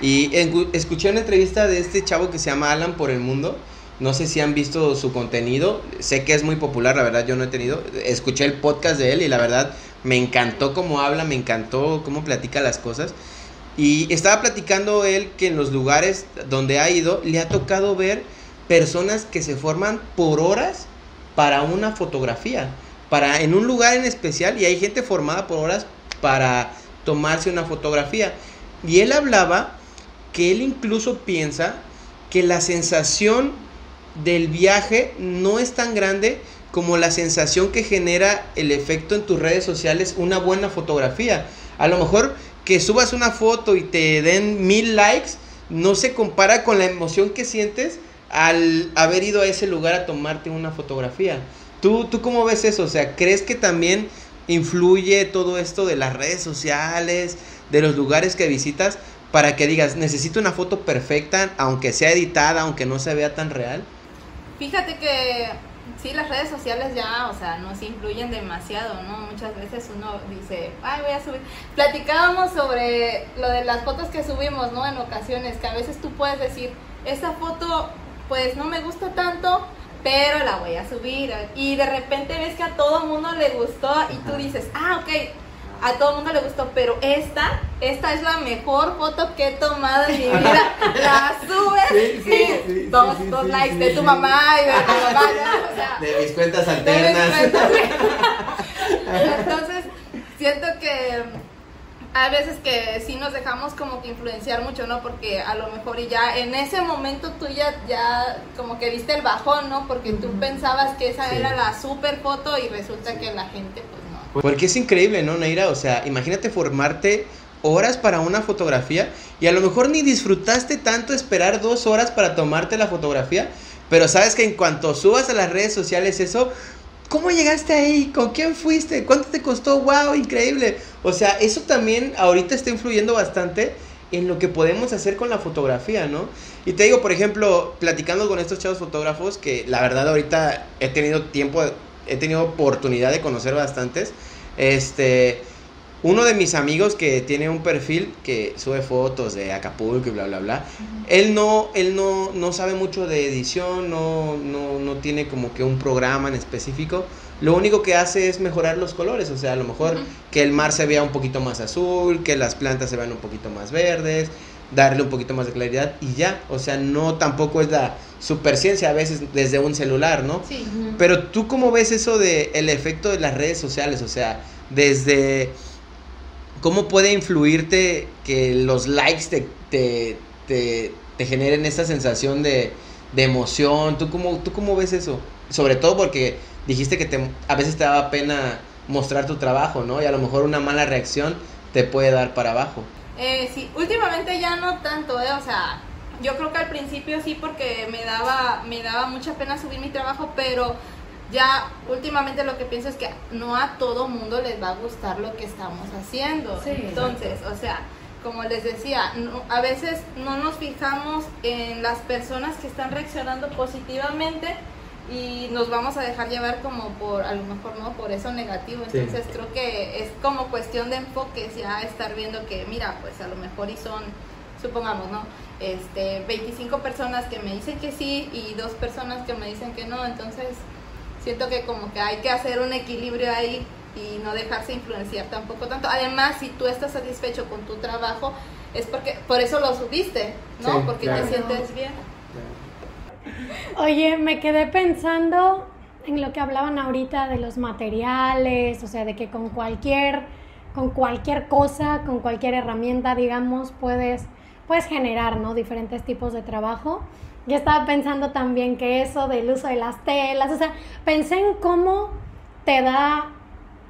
Y en- escuché una entrevista de este chavo que se llama Alan por el Mundo. No sé si han visto su contenido. Sé que es muy popular, la verdad yo no he tenido. Escuché el podcast de él y la verdad me encantó cómo habla, me encantó cómo platica las cosas. Y estaba platicando él que en los lugares donde ha ido le ha tocado ver personas que se forman por horas para una fotografía, para en un lugar en especial y hay gente formada por horas para tomarse una fotografía. Y él hablaba que él incluso piensa que la sensación del viaje no es tan grande como la sensación que genera el efecto en tus redes sociales una buena fotografía. A lo mejor que subas una foto y te den mil likes no se compara con la emoción que sientes al haber ido a ese lugar a tomarte una fotografía. ¿Tú, ¿Tú cómo ves eso? O sea, ¿crees que también influye todo esto de las redes sociales, de los lugares que visitas, para que digas, necesito una foto perfecta, aunque sea editada, aunque no se vea tan real? Fíjate que sí, las redes sociales ya, o sea, nos influyen demasiado, ¿no? Muchas veces uno dice, ay, voy a subir. Platicábamos sobre lo de las fotos que subimos, ¿no? En ocasiones, que a veces tú puedes decir, esta foto, pues no me gusta tanto, pero la voy a subir. Y de repente ves que a todo mundo le gustó y tú dices, ah, ok, a todo el mundo le gustó, pero esta, esta es la mejor foto que he tomado en mi vida. La subes Sí, y sí, dos, dos likes de tu mamá y de tu mamá, ¿no? o sea, De mis cuentas mis alternas. cuentas. [laughs] Entonces, siento que hay veces que sí nos dejamos como que influenciar mucho, ¿no? Porque a lo mejor y ya en ese momento tú ya, ya como que viste el bajón, ¿no? Porque tú pensabas que esa era la super foto y resulta que la gente pues. Porque es increíble, ¿no, Neira? O sea, imagínate formarte horas para una fotografía y a lo mejor ni disfrutaste tanto esperar dos horas para tomarte la fotografía, pero sabes que en cuanto subas a las redes sociales eso, ¿cómo llegaste ahí? ¿Con quién fuiste? ¿Cuánto te costó? ¡Wow! Increíble. O sea, eso también ahorita está influyendo bastante en lo que podemos hacer con la fotografía, ¿no? Y te digo, por ejemplo, platicando con estos chavos fotógrafos, que la verdad ahorita he tenido tiempo, he tenido oportunidad de conocer bastantes, este, uno de mis amigos que tiene un perfil que sube fotos de Acapulco y bla, bla, bla, él no, él no, no sabe mucho de edición, no, no, no tiene como que un programa en específico, lo único que hace es mejorar los colores, o sea, a lo mejor que el mar se vea un poquito más azul, que las plantas se vean un poquito más verdes, darle un poquito más de claridad y ya, o sea, no tampoco es la superciencia a veces desde un celular, ¿no? Sí. Pero tú cómo ves eso de el efecto de las redes sociales, o sea, desde cómo puede influirte que los likes te, te, te, te generen esa sensación de, de emoción, ¿Tú cómo, ¿tú cómo ves eso? Sobre todo porque dijiste que te, a veces te daba pena mostrar tu trabajo, ¿no? Y a lo mejor una mala reacción te puede dar para abajo. Eh, sí, últimamente ya no tanto, ¿eh? O sea, yo creo que al principio sí porque me daba, me daba mucha pena subir mi trabajo, pero ya últimamente lo que pienso es que no a todo mundo les va a gustar lo que estamos haciendo. Sí. Entonces, o sea, como les decía, no- a veces no nos fijamos en las personas que están reaccionando positivamente y nos vamos a dejar llevar como por, a lo mejor no, por eso negativo. Sí. Entonces creo que es como cuestión de enfoques ya estar viendo que, mira, pues a lo mejor y son, supongamos, ¿no? Este, 25 personas que me dicen que sí y dos personas que me dicen que no, entonces siento que como que hay que hacer un equilibrio ahí y no dejarse influenciar tampoco tanto. Además, si tú estás satisfecho con tu trabajo, es porque por eso lo subiste, ¿no? Sí, porque claro. te sientes bien. Oye, me quedé pensando en lo que hablaban ahorita de los materiales, o sea, de que con cualquier, con cualquier cosa, con cualquier herramienta, digamos, puedes, puedes generar, ¿no? Diferentes tipos de trabajo. Yo estaba pensando también que eso del uso de las telas, o sea, pensé en cómo te da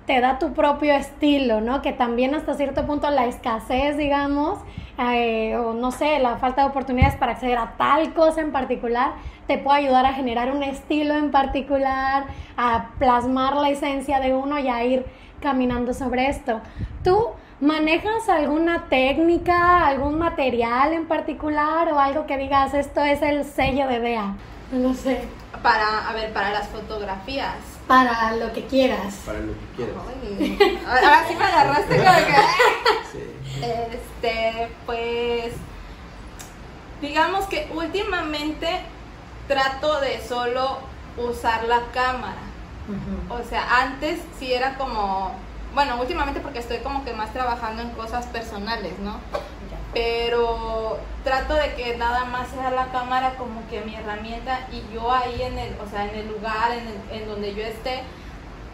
te da tu propio estilo, ¿no? Que también hasta cierto punto la escasez, digamos, eh, o no sé, la falta de oportunidades para acceder a tal cosa en particular, te puede ayudar a generar un estilo en particular, a plasmar la esencia de uno y a ir caminando sobre esto. ¿Tú manejas alguna técnica, algún material en particular o algo que digas, esto es el sello de DEA? No sé, Para, a ver, para las fotografías. para lo que quieras. Para lo que quieras. Ay, ahora sí me agarraste como que... Sí. Este, pues, digamos que últimamente trato de solo usar la cámara. O sea, antes sí era como, bueno, últimamente porque estoy como que más trabajando en cosas personales, ¿no? Pero trato de que nada más sea la cámara como que mi herramienta y yo ahí en el, o sea, en el lugar en, el- en donde yo esté,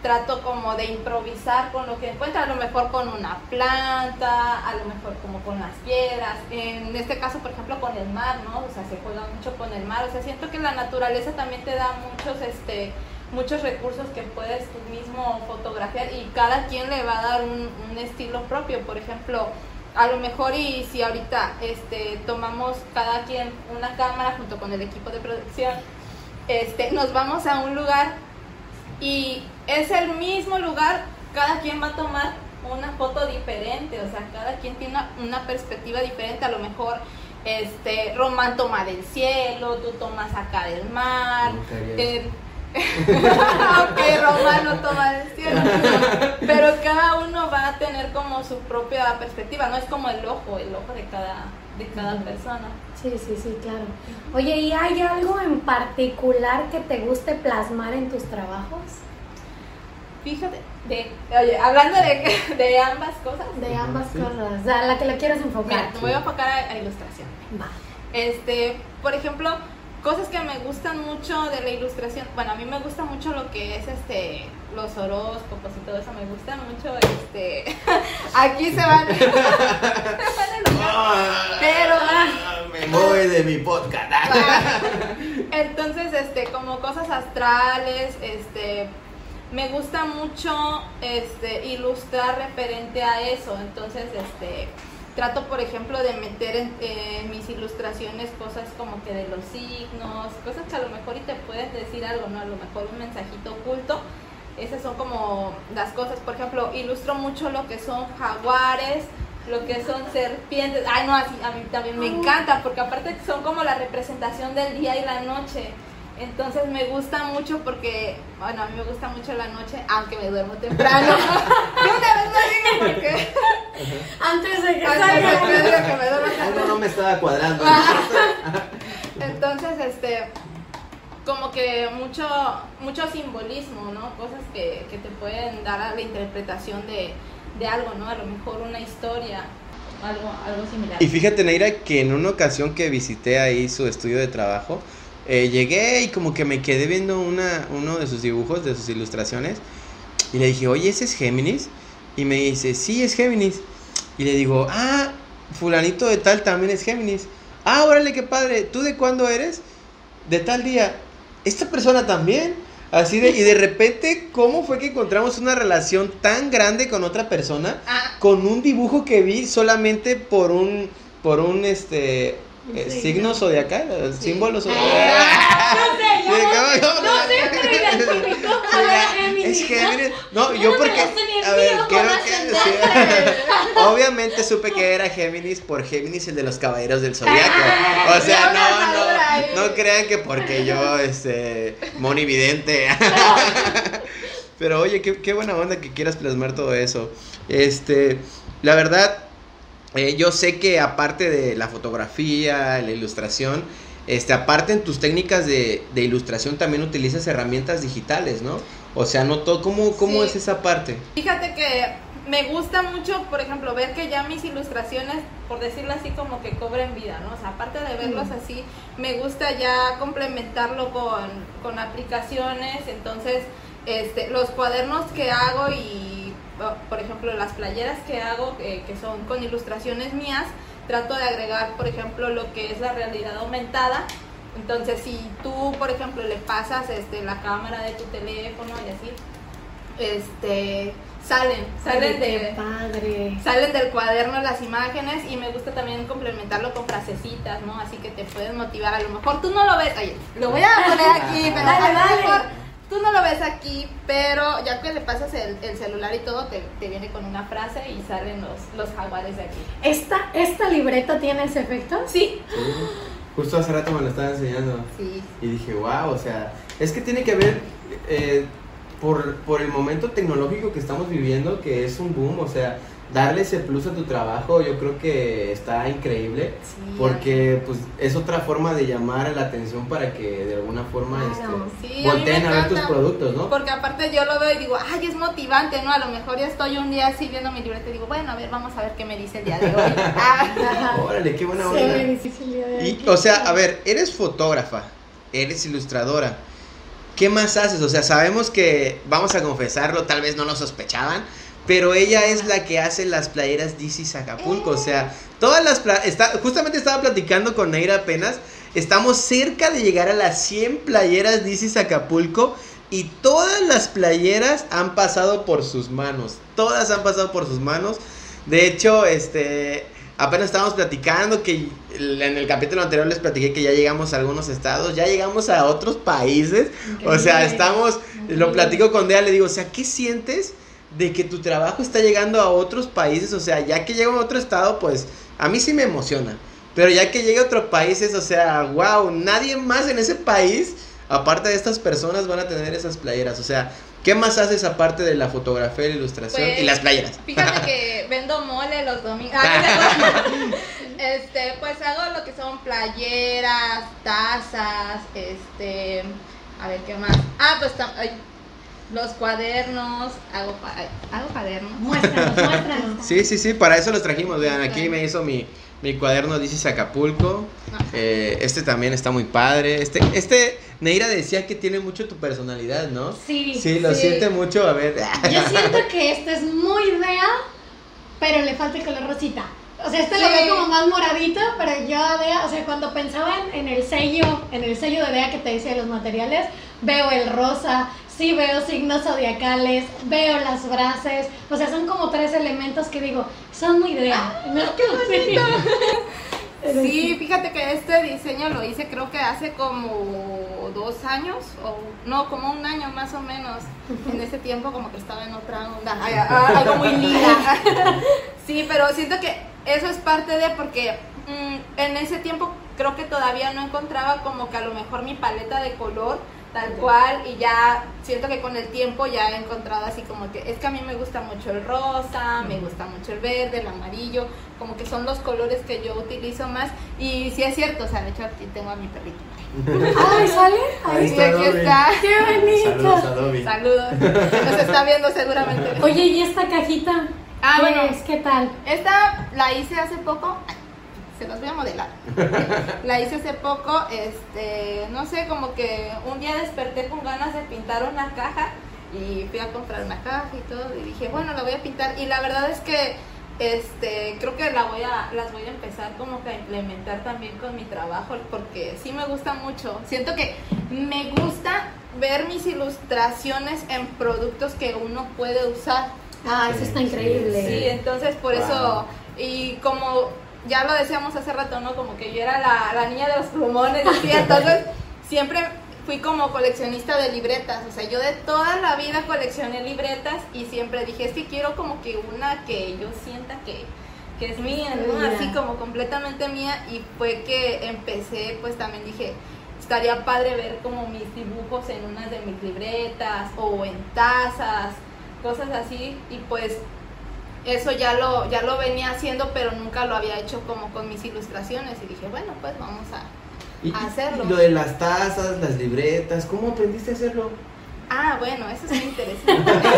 trato como de improvisar con lo que encuentro, a lo mejor con una planta, a lo mejor como con las piedras, en este caso por ejemplo con el mar, ¿no? O sea, se juega mucho con el mar, o sea, siento que la naturaleza también te da muchos, este, muchos recursos que puedes tú mismo fotografiar y cada quien le va a dar un, un estilo propio, por ejemplo, a lo mejor y si ahorita este, tomamos cada quien una cámara junto con el equipo de producción, este, nos vamos a un lugar y es el mismo lugar, cada quien va a tomar una foto diferente, o sea, cada quien tiene una, una perspectiva diferente, a lo mejor este Román toma del cielo, tú tomas acá del mar, eh, [laughs] aunque Román no toma del cielo, [laughs] pero cada uno va a tener como su propia perspectiva, no es como el ojo, el ojo de cada, de cada persona. Sí, sí, sí, claro. Oye, ¿y hay algo en particular que te guste plasmar en tus trabajos? Fíjate, de, oye, hablando de, [laughs] de ambas cosas, De ambas Sí. cosas, o sea, la que le quieras mira, enfocar. me voy a enfocar a, a ilustración. Va. Este, por ejemplo, cosas que me gustan mucho de la ilustración. Bueno, a mí me gusta mucho lo que es este los horóscopos y todo eso me gusta mucho este [laughs] aquí se van, [laughs] se van a enojar. Pero, ah. me voy de mi podcast. Entonces, este, como cosas astrales, este, me gusta mucho, este, ilustrar referente a eso. Entonces, este, trato, por ejemplo, de meter en, en mis ilustraciones cosas como que de los signos, cosas que a lo mejor y te pueden decir algo, ¿no? A lo mejor un mensajito oculto. Esas son como las cosas. Por ejemplo, ilustro mucho lo que son jaguares, lo que son serpientes. Ay, no, así, a mí también me encanta, porque aparte son como la representación del día y la noche. Entonces me gusta mucho porque, bueno, a mí me gusta mucho la noche, aunque me duermo temprano. [laughs] De una vez más digo porque Antes de que antes de salga. que diga que me duermo Algo temprano. no me estaba cuadrando. [laughs] Entonces, este, como que mucho, mucho simbolismo, ¿no? Cosas que, que te pueden dar a la interpretación de, de algo, ¿no? A lo mejor una historia, algo, algo similar. Y fíjate, Neira, que en una ocasión que visité ahí su estudio de trabajo, eh, llegué y como que me quedé viendo una, uno de sus dibujos, de sus ilustraciones, y le dije, oye, ¿ese es Géminis? Y me dice, sí, es Géminis. Y le digo, ah, fulanito de tal también es Géminis. Ah, órale, qué padre. ¿Tú de cuándo eres? De tal día. ¿Esta persona también? Así de, y de repente, ¿cómo fue que encontramos una relación tan grande con otra persona? Ah, con un dibujo que vi solamente por un por un este eh, signo. zodiacal, eh, Sí. símbolo zodiacal. Ah, no sé, yo no ¿cómo- sé, cómo no sé, pero identifico. Es Géminis. No, Yo porque a ver, quiero que sí. [laughs] Obviamente supe que era Géminis por Géminis el de los caballeros del zodiaco. O sea, no no no crean que porque yo este monividente. [laughs] [laughs] Pero oye, qué, qué buena onda que quieras plasmar todo eso. Este, la verdad, eh, yo sé que aparte de la fotografía, la ilustración, este, aparte en tus técnicas de, de ilustración también utilizas herramientas digitales, ¿no? O sea, no todo, ¿cómo, cómo Sí. es esa parte? Fíjate que me gusta mucho, por ejemplo, ver que ya mis ilustraciones, por decirlo así, como que cobren vida, ¿no? O sea, aparte de verlos Mm. así, me gusta ya complementarlo con, con aplicaciones. Entonces, este, los cuadernos que hago y, por ejemplo, las playeras que hago, eh, que son con ilustraciones mías, trato de agregar, por ejemplo, lo que es la realidad aumentada. Entonces, si tú, por ejemplo, le pasas este, la cámara de tu teléfono y así, este, salen, salen de, padre. salen del cuaderno las imágenes y me gusta también complementarlo con frasecitas, ¿no? Así que te pueden motivar. A lo mejor tú no lo ves, oye, lo voy a poner aquí, pero Dale, a lo dale. Tú no lo ves aquí, pero ya que le pasas el, el celular y todo, te, te viene con una frase y salen los, los jaguares de aquí. ¿Esta, ¿Esta libreta tiene ese efecto? Sí, Justo hace rato me lo estaba enseñando. sí. Y dije, wow, o sea, es que tiene que haber, eh, por, por el momento tecnológico que estamos viviendo, que es un boom, o sea, darle ese plus a tu trabajo yo creo que está increíble Sí, porque pues es otra forma de llamar la atención para que de alguna forma Claro. este, Sí, volteen a ver tus productos, ¿no? Porque aparte yo lo veo y digo, ay, es motivante, ¿no? A lo mejor ya estoy un día así viendo mi libreta y digo, bueno, a ver, vamos a ver qué me dice el día de hoy. [laughs] Ah, Órale, qué buena Sí, onda. muy difícil el día de hoy. Y, o sea, a ver, eres fotógrafa, eres ilustradora. ¿Qué más haces? O sea, sabemos que, vamos a confesarlo, tal vez no lo sospechaban, pero ella es la que hace las playeras DC Acapulco. O sea, todas las está Justamente estaba platicando con Neira apenas. Estamos cerca de llegar a las 100 playeras DC Acapulco. Y todas las playeras han pasado por sus manos. Todas han pasado por sus manos. De hecho, este. Apenas estábamos platicando que en el capítulo anterior les platiqué que ya llegamos a algunos estados, ya llegamos a otros países. O sea, estamos, lo platico con Dea, le digo, o sea, ¿qué sientes de que tu trabajo está llegando a otros países? O sea, ya que llega a otro estado, pues a mí sí me emociona. Pero ya que llega a otros países, o sea, wow, nadie más en ese país, aparte de estas personas, van a tener esas playeras. O sea, ¿qué más haces aparte de la fotografía, la ilustración Pues, y las playeras? Fíjate que [laughs] vendo mole los domingos. [laughs] Este, pues hago lo que son playeras, tazas, este, a ver qué más. Ah, pues los cuadernos, hago, hago cuadernos. [laughs] Muéstranos, muéstranos. Sí, sí, sí, para eso los trajimos. Vean, aquí me hizo mi, mi cuaderno Dices Acapulco. Eh, este también está muy padre. Este, este, Neira decía que tiene mucho tu personalidad, ¿no? Sí. Sí, lo Sí. siente mucho. A ver. Yo [laughs] siento que este es muy Dea, pero le falta el color rosita. O sea, este lo veo como más moradito, pero yo a Dea, o sea, cuando pensaba en, en el sello, en el sello de Dea que te decía de los materiales, veo el rosa, sí veo signos zodiacales, veo las frases, o sea, son como tres elementos que digo, son muy. [laughs] ¡Qué bonito! [laughs] Sí, fíjate que este diseño lo hice creo que hace como dos años, o no, como un año más o menos. En ese tiempo como que estaba en otra onda, ay, algo muy linda. [laughs] Sí, pero siento que eso es parte de porque mm, en ese tiempo creo que todavía no encontraba como que a lo mejor mi paleta de color tal cual y ya siento que con el tiempo ya he encontrado así como que es que a mí me gusta mucho el rosa, me gusta mucho el verde, el amarillo, como que son los colores que yo utilizo más y sí es cierto, o sea, de hecho aquí tengo a mi perrito. [laughs] ¡Ay, sale! Ahí está aquí Dobby. está. ¡Qué bonito! Saludos a Dobby. Saludos. Nos está viendo seguramente. Oye, ¿y esta cajita? Ah, ¿Qué bueno. es? ¿Qué tal? Esta la hice hace poco. Se los voy a modelar. [laughs] La hice hace poco, este, no sé, como que un día desperté con ganas de pintar una caja y fui a comprar una caja y todo y dije, bueno, la voy a pintar y la verdad es que este, creo que la voy a las voy a empezar como que a implementar también con mi trabajo porque sí me gusta mucho. Siento que me gusta ver mis ilustraciones en productos que uno puede usar. Ah, eso está increíble. Sí, entonces por Wow. eso, y como ya lo decíamos hace rato, ¿no? Como que yo era la, la niña de los plumones, y [laughs] entonces siempre fui como coleccionista de libretas, o sea, yo de toda la vida coleccioné libretas y siempre dije, es que quiero como que una que yo sienta que, que es mía, ¿no? Mía. Así como completamente mía y fue que empecé, pues también dije, estaría padre ver como mis dibujos en unas de mis libretas o en tazas, cosas así y pues eso ya lo ya lo venía haciendo pero nunca lo había hecho como con mis ilustraciones y dije bueno pues vamos a Y, hacerlo. y lo de las tazas, las libretas, ¿cómo aprendiste a hacerlo? ah bueno eso es muy interesante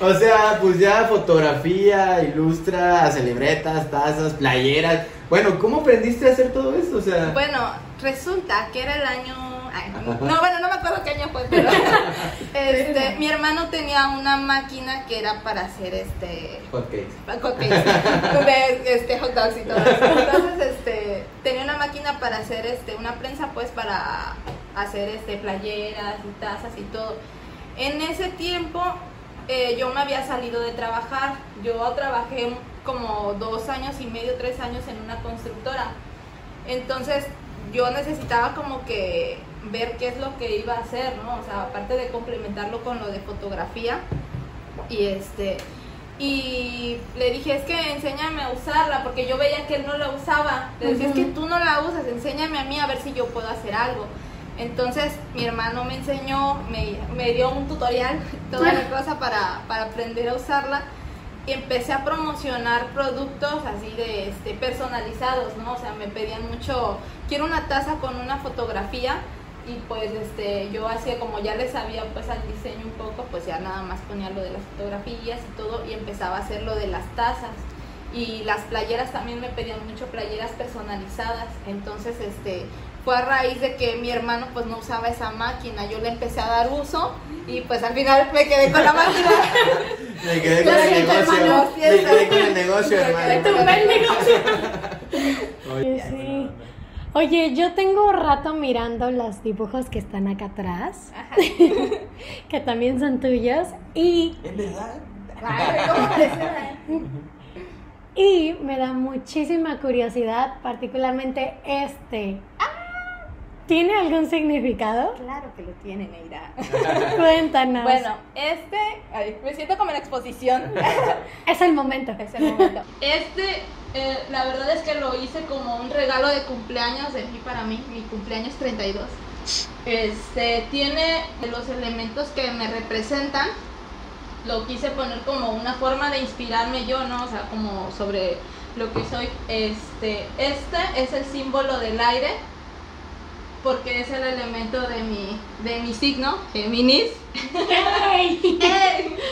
[laughs] O sea, pues ya fotografía, ilustra, hace libretas, tazas, playeras. Bueno, ¿cómo aprendiste a hacer todo eso? O sea, bueno resulta que era el año ay, no, no, bueno no me acuerdo qué año fue pero [laughs] este mi hermano tenía una máquina que era para hacer este hotcakes. hotcakes, [laughs] de, este, hot dogs y todo eso. Entonces, este, tenía una máquina para hacer este, una prensa, pues, para hacer este, playeras y tazas y todo. En ese tiempo, eh, yo me había salido de trabajar. Yo trabajé como dos años y medio, tres años en una constructora. Entonces, yo necesitaba como que ver qué es lo que iba a hacer, ¿no? O sea, aparte de complementarlo con lo de fotografía. Y este, y le dije, es que enséñame a usarla, porque yo veía que él no la usaba. Le decía, es que tú no la usas, enséñame a mí a ver si yo puedo hacer algo. Entonces mi hermano me enseñó, me, me dio un tutorial, [laughs] toda la cosa para, para aprender a usarla. y empecé a promocionar productos así de este, personalizados, ¿no? O sea, me pedían mucho, quiero una taza con una fotografía y pues este yo hacía como ya les sabía pues al diseño un poco, pues ya nada más ponía lo de las fotografías y todo y empezaba a hacer lo de las tazas. Y las playeras también me pedían mucho playeras personalizadas. Entonces, este, fue a raíz de que mi hermano pues no usaba esa máquina, yo le empecé a dar uso y pues al final me quedé con la máquina. [laughs] Me quedé con el negocio. Me quedé con el negocio, Me hermano. tumbé el negocio. Oye, Sí. Oye, yo tengo rato mirando los dibujos que están acá atrás, Ajá. [laughs] que también son tuyos, y, ¿Es verdad? Ay, ¿cómo parece? [laughs] y me da muchísima curiosidad, particularmente este. ¿Tiene algún significado? Claro que lo tiene, Neira. [laughs] Cuéntanos. Bueno, este, ay, me siento como en exposición. [laughs] es el momento. Es el momento. Este, eh, la verdad es que lo hice como un regalo de cumpleaños de mí para mí, mi cumpleaños 32. Este, tiene los elementos que me representan. Lo quise poner como una forma de inspirarme yo, ¿no? O sea, como sobre lo que soy. Este, este es el símbolo del aire, porque es el elemento de mi, de mi signo, Géminis. [laughs]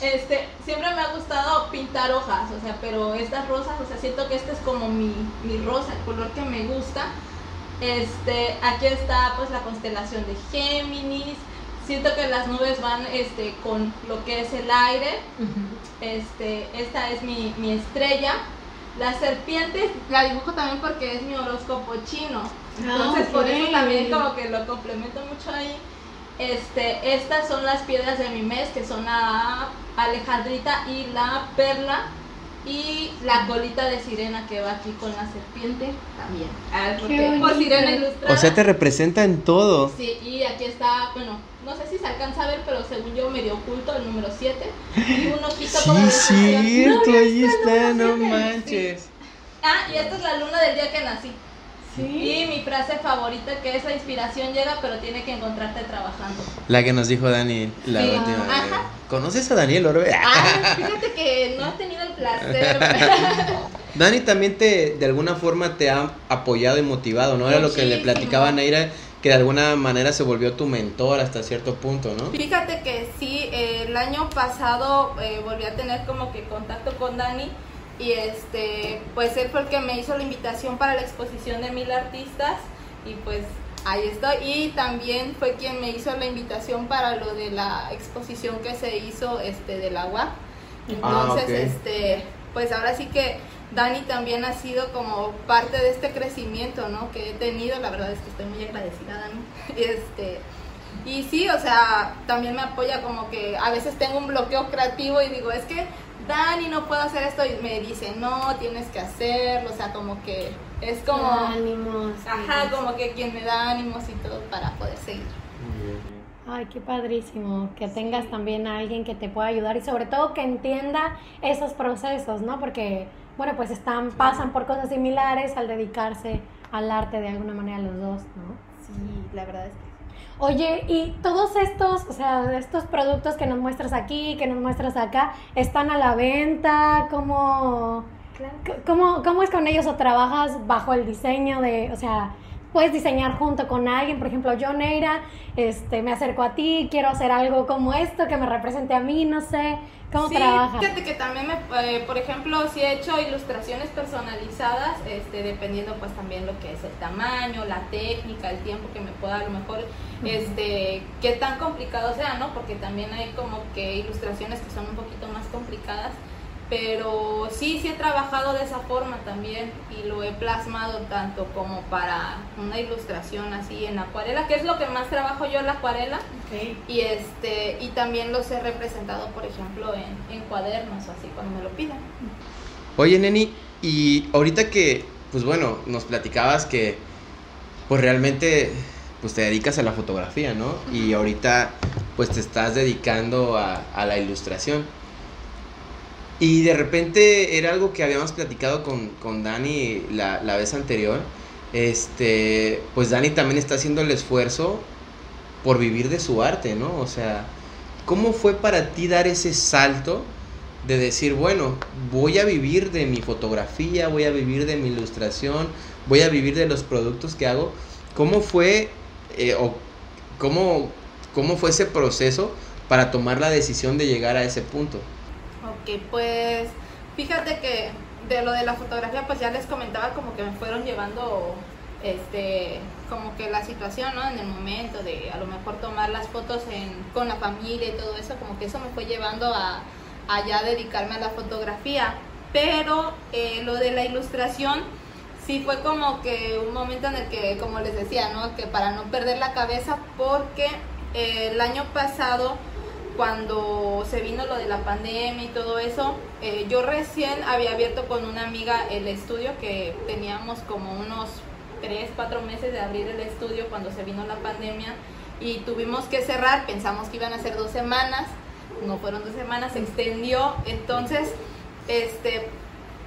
Este, siempre me ha gustado pintar hojas, o sea, pero estas rosas, o sea, siento que este es como mi, mi rosa, el color que me gusta. Este, aquí está pues la constelación de Géminis. Siento que las nubes van este, con lo que es el aire. Este, esta es mi, mi estrella. La serpiente la dibujo también porque es mi horóscopo chino. Entonces por eso también como que lo complemento mucho ahí. Este, estas son las piedras de mi mes, que son la alejandrita y la perla. Y la colita de sirena que va aquí con la serpiente también. Ah, porque por sirena ilustrada. O sea, te representa en todo. Sí, y aquí está, bueno, no sé si se alcanza a ver, pero según yo medio oculto el número 7. Y un ojito como de Sí, intención. cierto, No, ahí está, está, no manches. Ah, y esta es la luna del día que nací. Sí. Y mi frase favorita que es la inspiración llega, pero tiene que encontrarte trabajando. La que nos dijo Dani la Sí, última vez. ajá. ¿Conoces a Daniel Orbe? Ah, [laughs] fíjate que no he tenido el placer. [laughs] Dani también te, de alguna forma te ha apoyado y motivado, ¿no? Era lo que le platicaba a Neira, que de alguna manera se volvió tu mentor hasta cierto punto, ¿no? Fíjate que sí, eh, el año pasado eh, volví a tener como que contacto con Dani y este, pues él fue el que me hizo la invitación para la exposición de mil artistas y pues ahí estoy. Y también fue quien me hizo la invitación para lo de la exposición que se hizo este del agua. Ah, Entonces, este, pues ahora sí que Dani también ha sido como parte de este crecimiento, ¿no? Que he tenido. La verdad es que estoy muy agradecida, Dani. [laughs] Este, y sí, o sea, también me apoya como que a veces tengo un bloqueo creativo y digo, es que Dani, no puedo hacer esto. Y me dice, no, tienes que hacerlo. O sea, como que es como, Ánimos. ajá, como que quien me da ánimos y todo para poder seguir. Ay, qué padrísimo que tengas también a alguien que te pueda ayudar y sobre todo que entienda esos procesos, ¿no? Porque, bueno, pues están, pasan por cosas similares al dedicarse al arte de alguna manera los dos, ¿no? Sí, la verdad es que Oye, y todos estos, o sea, estos productos que nos muestras aquí, que nos muestras acá, ¿están a la venta? ¿Cómo, cómo, cómo es con ellos o trabajas bajo el diseño de, o sea, puedes diseñar junto con alguien? Por ejemplo, yo, Neira, este, me acerco a ti, quiero hacer algo como esto que me represente a mí, no sé, ¿cómo sí, trabajas? Fíjate que también, me, eh, por ejemplo, si he hecho ilustraciones personalizadas, este, dependiendo pues también lo que es el tamaño, la técnica, el tiempo que me pueda a lo mejor, este, qué tan complicado sea, ¿no? Porque también hay como que ilustraciones que son un poquito más complicadas, pero sí, sí he trabajado de esa forma también y lo he plasmado tanto como para una ilustración así en acuarela, que es lo que más trabajo yo la acuarela. Y este y también los he representado, por ejemplo, en, en cuadernos o así cuando me lo pidan. Oye, Neni, y ahorita que, pues bueno, nos platicabas que, pues realmente, pues te dedicas a la fotografía, ¿no? Y ahorita, pues te estás dedicando a, a la ilustración. Y de repente era algo que habíamos platicado con, con Dani la, la vez anterior. Este, pues Dani también está haciendo el esfuerzo por vivir de su arte, ¿no? O sea, ¿cómo fue para ti dar ese salto de decir, bueno, voy a vivir de mi fotografía, voy a vivir de mi ilustración, voy a vivir de los productos que hago. ¿Cómo fue eh, o cómo, cómo fue ese proceso para tomar la decisión de llegar a ese punto? Ok, pues fíjate que de lo de la fotografía, pues ya les comentaba como que me fueron llevando este como que la situación ¿no? en el momento de a lo mejor tomar las fotos en, con la familia y todo eso como que eso me fue llevando a, a ya dedicarme a la fotografía pero eh, lo de la ilustración sí fue como que un momento en el que como les decía no que para no perder la cabeza porque eh, el año pasado cuando se vino lo de la pandemia y todo eso, eh, yo recién había abierto con una amiga el estudio que teníamos como unos 3, 4 meses de abrir el estudio cuando se vino la pandemia y tuvimos que cerrar, pensamos que iban a ser dos semanas, no fueron dos semanas, se extendió, entonces, este,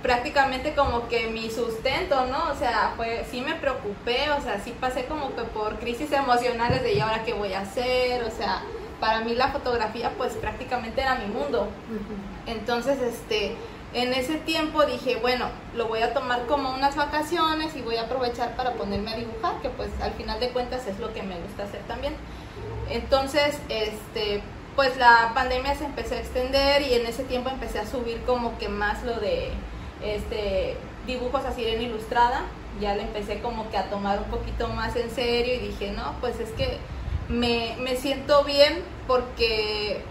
prácticamente como que mi sustento, ¿no? O sea, fue, sí me preocupé, o sea, sí pasé como que por crisis emocionales de ¿y ahora qué voy a hacer? O sea, para mí la fotografía pues prácticamente era mi mundo. Entonces, este, en ese tiempo dije, bueno, lo voy a tomar como unas vacaciones y voy a aprovechar para ponerme a dibujar, que pues al final de cuentas es lo que me gusta hacer también. Entonces, este, pues la pandemia se empezó a extender y en ese tiempo empecé a subir como que más lo de este dibujos así en ilustrada, ya le empecé como que a tomar un poquito más en serio y dije, no, pues es que me, me siento bien porque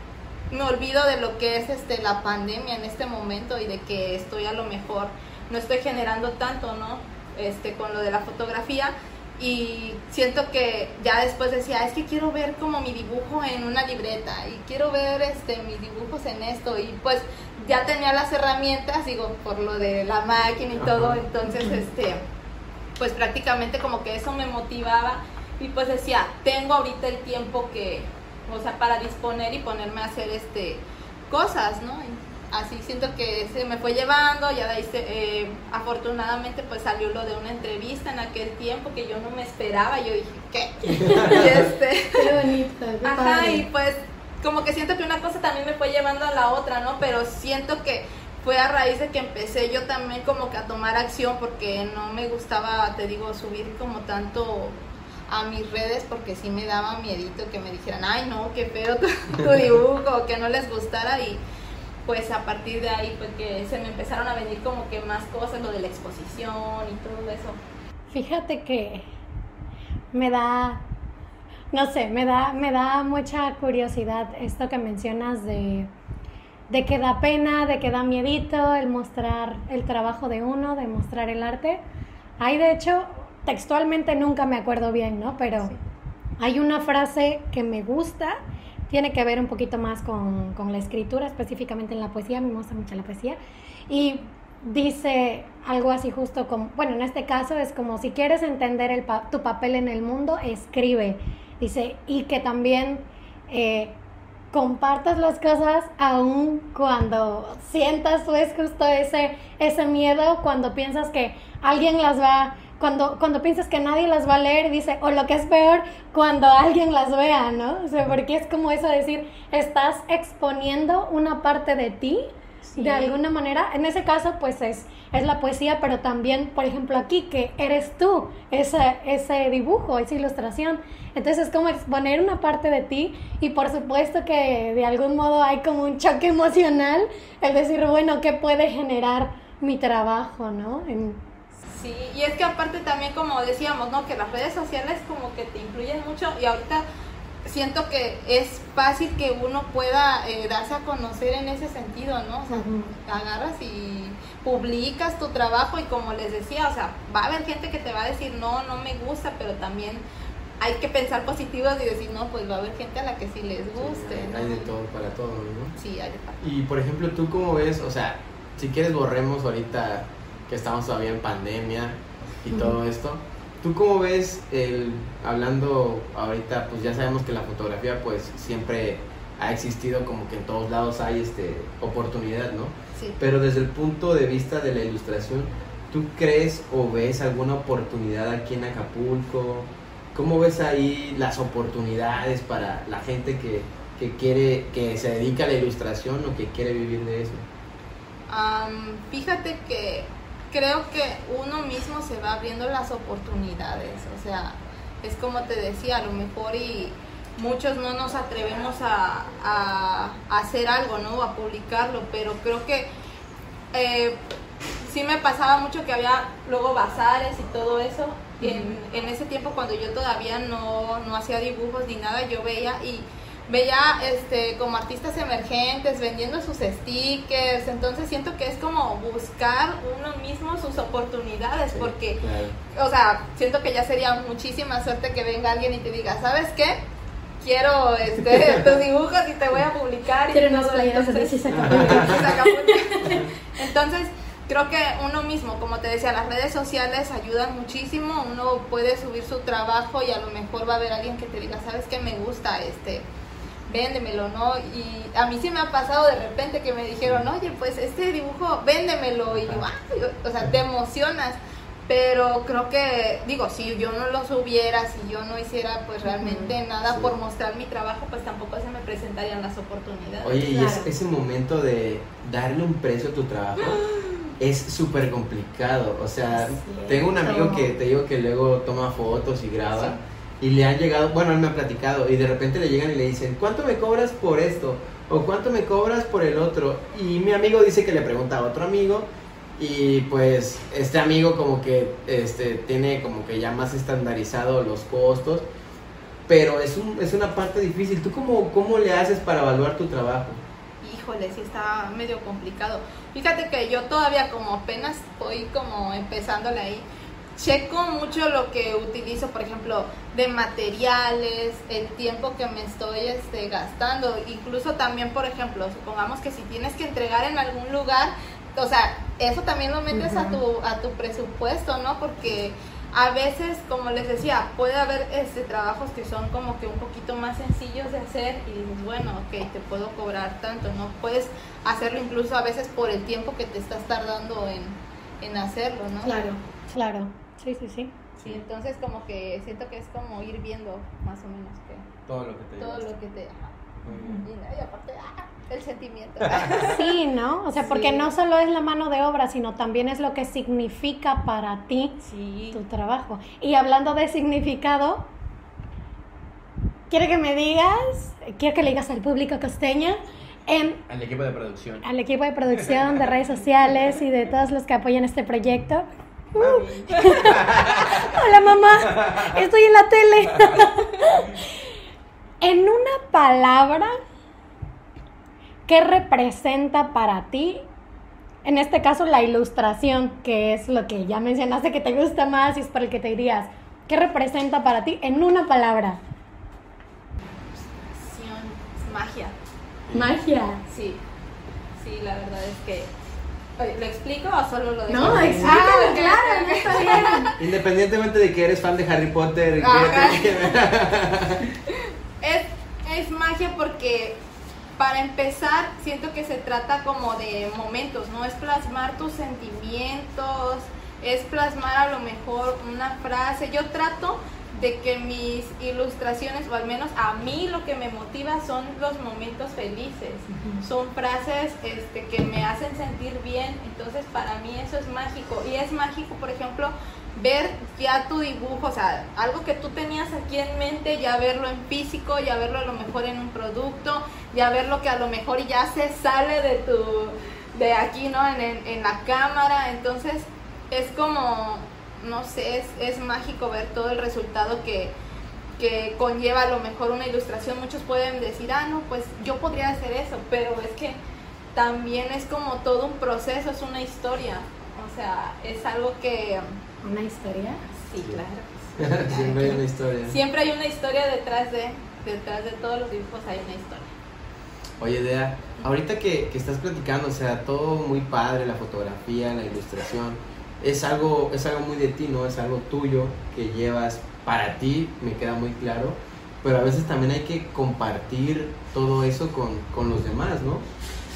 me olvido de lo que es este la pandemia en este momento y de que estoy a lo mejor no estoy generando tanto, ¿no? Este con lo de la fotografía. Y siento que ya después decía, es que quiero ver como mi dibujo en una libreta y quiero ver este mis dibujos en esto y pues ya tenía las herramientas, digo, por lo de la máquina y todo, entonces este pues prácticamente como que eso me motivaba y pues decía, tengo ahorita el tiempo que, o sea, para disponer y ponerme a hacer este cosas, ¿no? así siento que se me fue llevando, ya de ahí eh, afortunadamente pues salió lo de una entrevista en aquel tiempo que yo no me esperaba, yo dije, ¿qué? [laughs] y este, qué bonito. ajá, y pues como que siento que una cosa también me fue llevando a la otra, ¿no? Pero siento que fue a raíz de que empecé yo también como que a tomar acción porque no me gustaba, te digo, subir como tanto a mis redes porque sí me daba miedito que me dijeran, ay no, qué feo tu, dibujo, que no les gustara y pues a partir de ahí pues que se me empezaron a venir como que más cosas, lo de la exposición y todo eso. Fíjate que me da, no sé, me da, me da mucha curiosidad esto que mencionas de, de que da pena, de que da miedito el mostrar el trabajo de uno, de mostrar el arte. Hay de hecho textualmente nunca me acuerdo bien, ¿no? Pero hay una frase que me gusta, tiene que ver un poquito más con, la escritura, específicamente en la poesía, me gusta mucho la poesía, y dice algo así justo como, bueno, en este caso es como si quieres entender el tu papel en el mundo, escribe, dice, y que también... Eh, compartas las cosas aún cuando sientas pues justo ese, ese miedo, cuando piensas que alguien las va cuando, cuando piensas que nadie las va a leer, dice, o lo que es peor, cuando alguien las vea, ¿no? O sea, porque es como eso de decir, estás exponiendo una parte de ti, de alguna manera. En ese caso, pues es, es la poesía, pero también, por ejemplo, aquí, que eres tú, ese, ese dibujo, esa ilustración. Entonces es como exponer una parte de ti y por supuesto que de algún modo hay como un choque emocional, el decir, bueno, ¿qué puede generar mi trabajo, ¿no? En, Sí, y es que aparte también como decíamos, ¿no? Que las redes sociales como que te influyen mucho y ahorita siento que es fácil que uno pueda eh, darse a conocer en ese sentido, ¿no? O sea, agarras y publicas tu trabajo y como les decía, o sea, va a haber gente que te va a decir, no, no me gusta, pero también hay que pensar positivos y decir, no, pues va a haber gente a la que sí les guste. hay, de todo para todo, ¿no? Sí, hay de todo. Y por ejemplo, ¿tú cómo ves? O sea, si quieres borremos ahorita que estamos todavía en pandemia y todo esto. ¿Tú cómo ves el, hablando ahorita, pues ya sabemos que la fotografía pues siempre ha existido como que en todos lados hay este oportunidad, ¿no? Sí. Pero desde el punto de vista de la ilustración, ¿tú crees o ves alguna oportunidad aquí en Acapulco? ¿Cómo ves ahí las oportunidades para la gente que, que quiere, que se dedica a la ilustración o que quiere vivir de eso? Am, fíjate que creo que uno mismo se va abriendo las oportunidades, o sea, es como te decía, a lo mejor y muchos no nos atrevemos a, a- a hacer algo, ¿no? A publicarlo, pero creo que eh, sí me pasaba mucho que había luego bazares y todo eso. En, en ese tiempo cuando yo todavía no, no hacía dibujos ni nada, yo veía y veía este como artistas emergentes vendiendo sus stickers, entonces siento que es como buscar uno mismo sus oportunidades, Sí, porque claro. o sea, siento que ya sería muchísima suerte que venga alguien y te diga, ¿sabes qué? Quiero este, [laughs] tus dibujos y te voy a publicar. y Quiero unas todo". playeras de Entonces-. [laughs] Entonces, creo que uno mismo, como te decía, las redes sociales ayudan muchísimo. Uno puede subir su trabajo y a lo mejor va a haber alguien que te diga, ¿sabes qué me gusta? Este, véndemelo, ¿no? Y a mí sí me ha pasado de repente que me dijeron, oye, pues este dibujo, véndemelo. Y yo, "Ay", o sea, te emocionas. Pero creo que, digo, si yo no lo subiera, si yo no hiciera pues realmente nada Sí. por mostrar mi trabajo, pues tampoco se me presentarían las oportunidades. Oye, y es- ese momento de darle un precio a tu trabajo [gasps] es súper complicado. O sea, Sí. tengo un amigo que te digo que luego toma fotos y graba. Y le han llegado, bueno, él me ha platicado, y de repente le llegan y le dicen, ¿cuánto me cobras por esto? ¿O cuánto me cobras por el otro? Y mi amigo dice que le pregunta a otro amigo, y pues este amigo como que este, tiene como que ya más estandarizado los costos, pero es, un, es una parte difícil. ¿Tú cómo, cómo le haces para evaluar tu trabajo? Híjole, sí está medio complicado. Fíjate que yo todavía como apenas voy como empezándole ahí, checo mucho lo que utilizo, por ejemplo, de materiales, el tiempo que me estoy este, gastando, incluso también, por ejemplo, supongamos que si tienes que entregar en algún lugar, o sea, eso también lo metes a tu a tu presupuesto, ¿no? Porque a veces, como les decía, puede haber este trabajos que son como que un poquito más sencillos de hacer y dices, bueno, ok, te puedo cobrar tanto, ¿no? Puedes hacerlo incluso a veces por el tiempo que te estás tardando en, en hacerlo, ¿no? Claro, claro. Sí, sí, sí. Sí, entonces como que siento que es como ir viendo más o menos que Todo lo que te todo lo que te... ajá. Muy bien. Y, y aparte, ah, el sentimiento. [laughs] Sí, ¿no? O sea, porque Sí. no solo es la mano de obra, sino también es lo que significa para ti sí. tu trabajo. Y hablando de significado, quiero que me digas, quiero que le digas al público costeño, en, Al equipo de producción. al equipo de producción, de redes sociales y de todos los que apoyan este proyecto. Uh. [laughs] Hola mamá, estoy en la tele. [laughs] en una palabra, ¿qué representa para ti? En este caso la ilustración, que es lo que ya mencionaste que te gusta más y es por el que te dirías. ¿Qué representa para ti en una palabra? Es magia. Magia. Sí, sí, la verdad es que... ¿Lo explico o solo lo dejo? No, explícalo, Ah, ok, claro, está bien. Independientemente de que eres fan de Harry Potter, Ajá. que- [laughs] Es, es magia porque para empezar siento que se trata como de momentos, ¿no? Es plasmar tus sentimientos, es plasmar a lo mejor una frase. Yo trato de que mis ilustraciones, o al menos a mí lo que me motiva son los momentos felices. Son frases este, que me hacen sentir bien, entonces para mí eso es mágico. Y es mágico, por ejemplo, ver ya tu dibujo, o sea, algo que tú tenías aquí en mente, ya verlo en físico, ya verlo a lo mejor en un producto, ya verlo que a lo mejor ya se sale de tu, de aquí, ¿no? En, en, en la cámara, entonces es como, no sé, es, es mágico ver todo el resultado que, que conlleva a lo mejor una ilustración. Muchos pueden decir, ah, no, pues yo podría hacer eso, pero es que también es como todo un proceso, es una historia. O sea, es algo que... ¿Una historia? Sí, claro. [laughs] Siempre hay una historia. Siempre hay una historia detrás de, detrás de todos los dibujos hay una historia. Oye, Dea, ahorita que, que estás platicando, o sea, todo muy padre, la fotografía, la ilustración, es algo, es algo muy de ti, ¿no? Es algo tuyo que llevas para ti, me queda muy claro, pero a veces también hay que compartir todo eso con, con los demás, ¿no?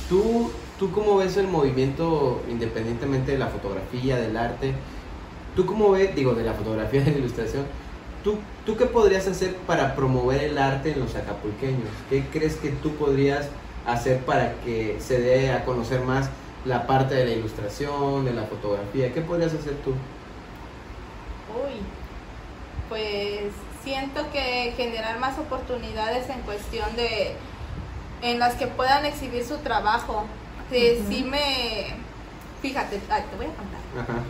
¿Tú, ¿Tú cómo ves el movimiento, independientemente de la fotografía, del arte? ¿Tú cómo ves, digo, de la fotografía, [laughs] de la ilustración? ¿Tú, ¿Tú qué podrías hacer para promover el arte en los acapulqueños? ¿Qué crees que tú podrías hacer para que se dé a conocer más la parte de la ilustración, de la fotografía? ¿Qué podrías hacer tú? Uy, pues siento que generar más oportunidades en cuestión de en las que puedan exhibir su trabajo. Sí, sí me fíjate, ay, te voy a contar. Ajá.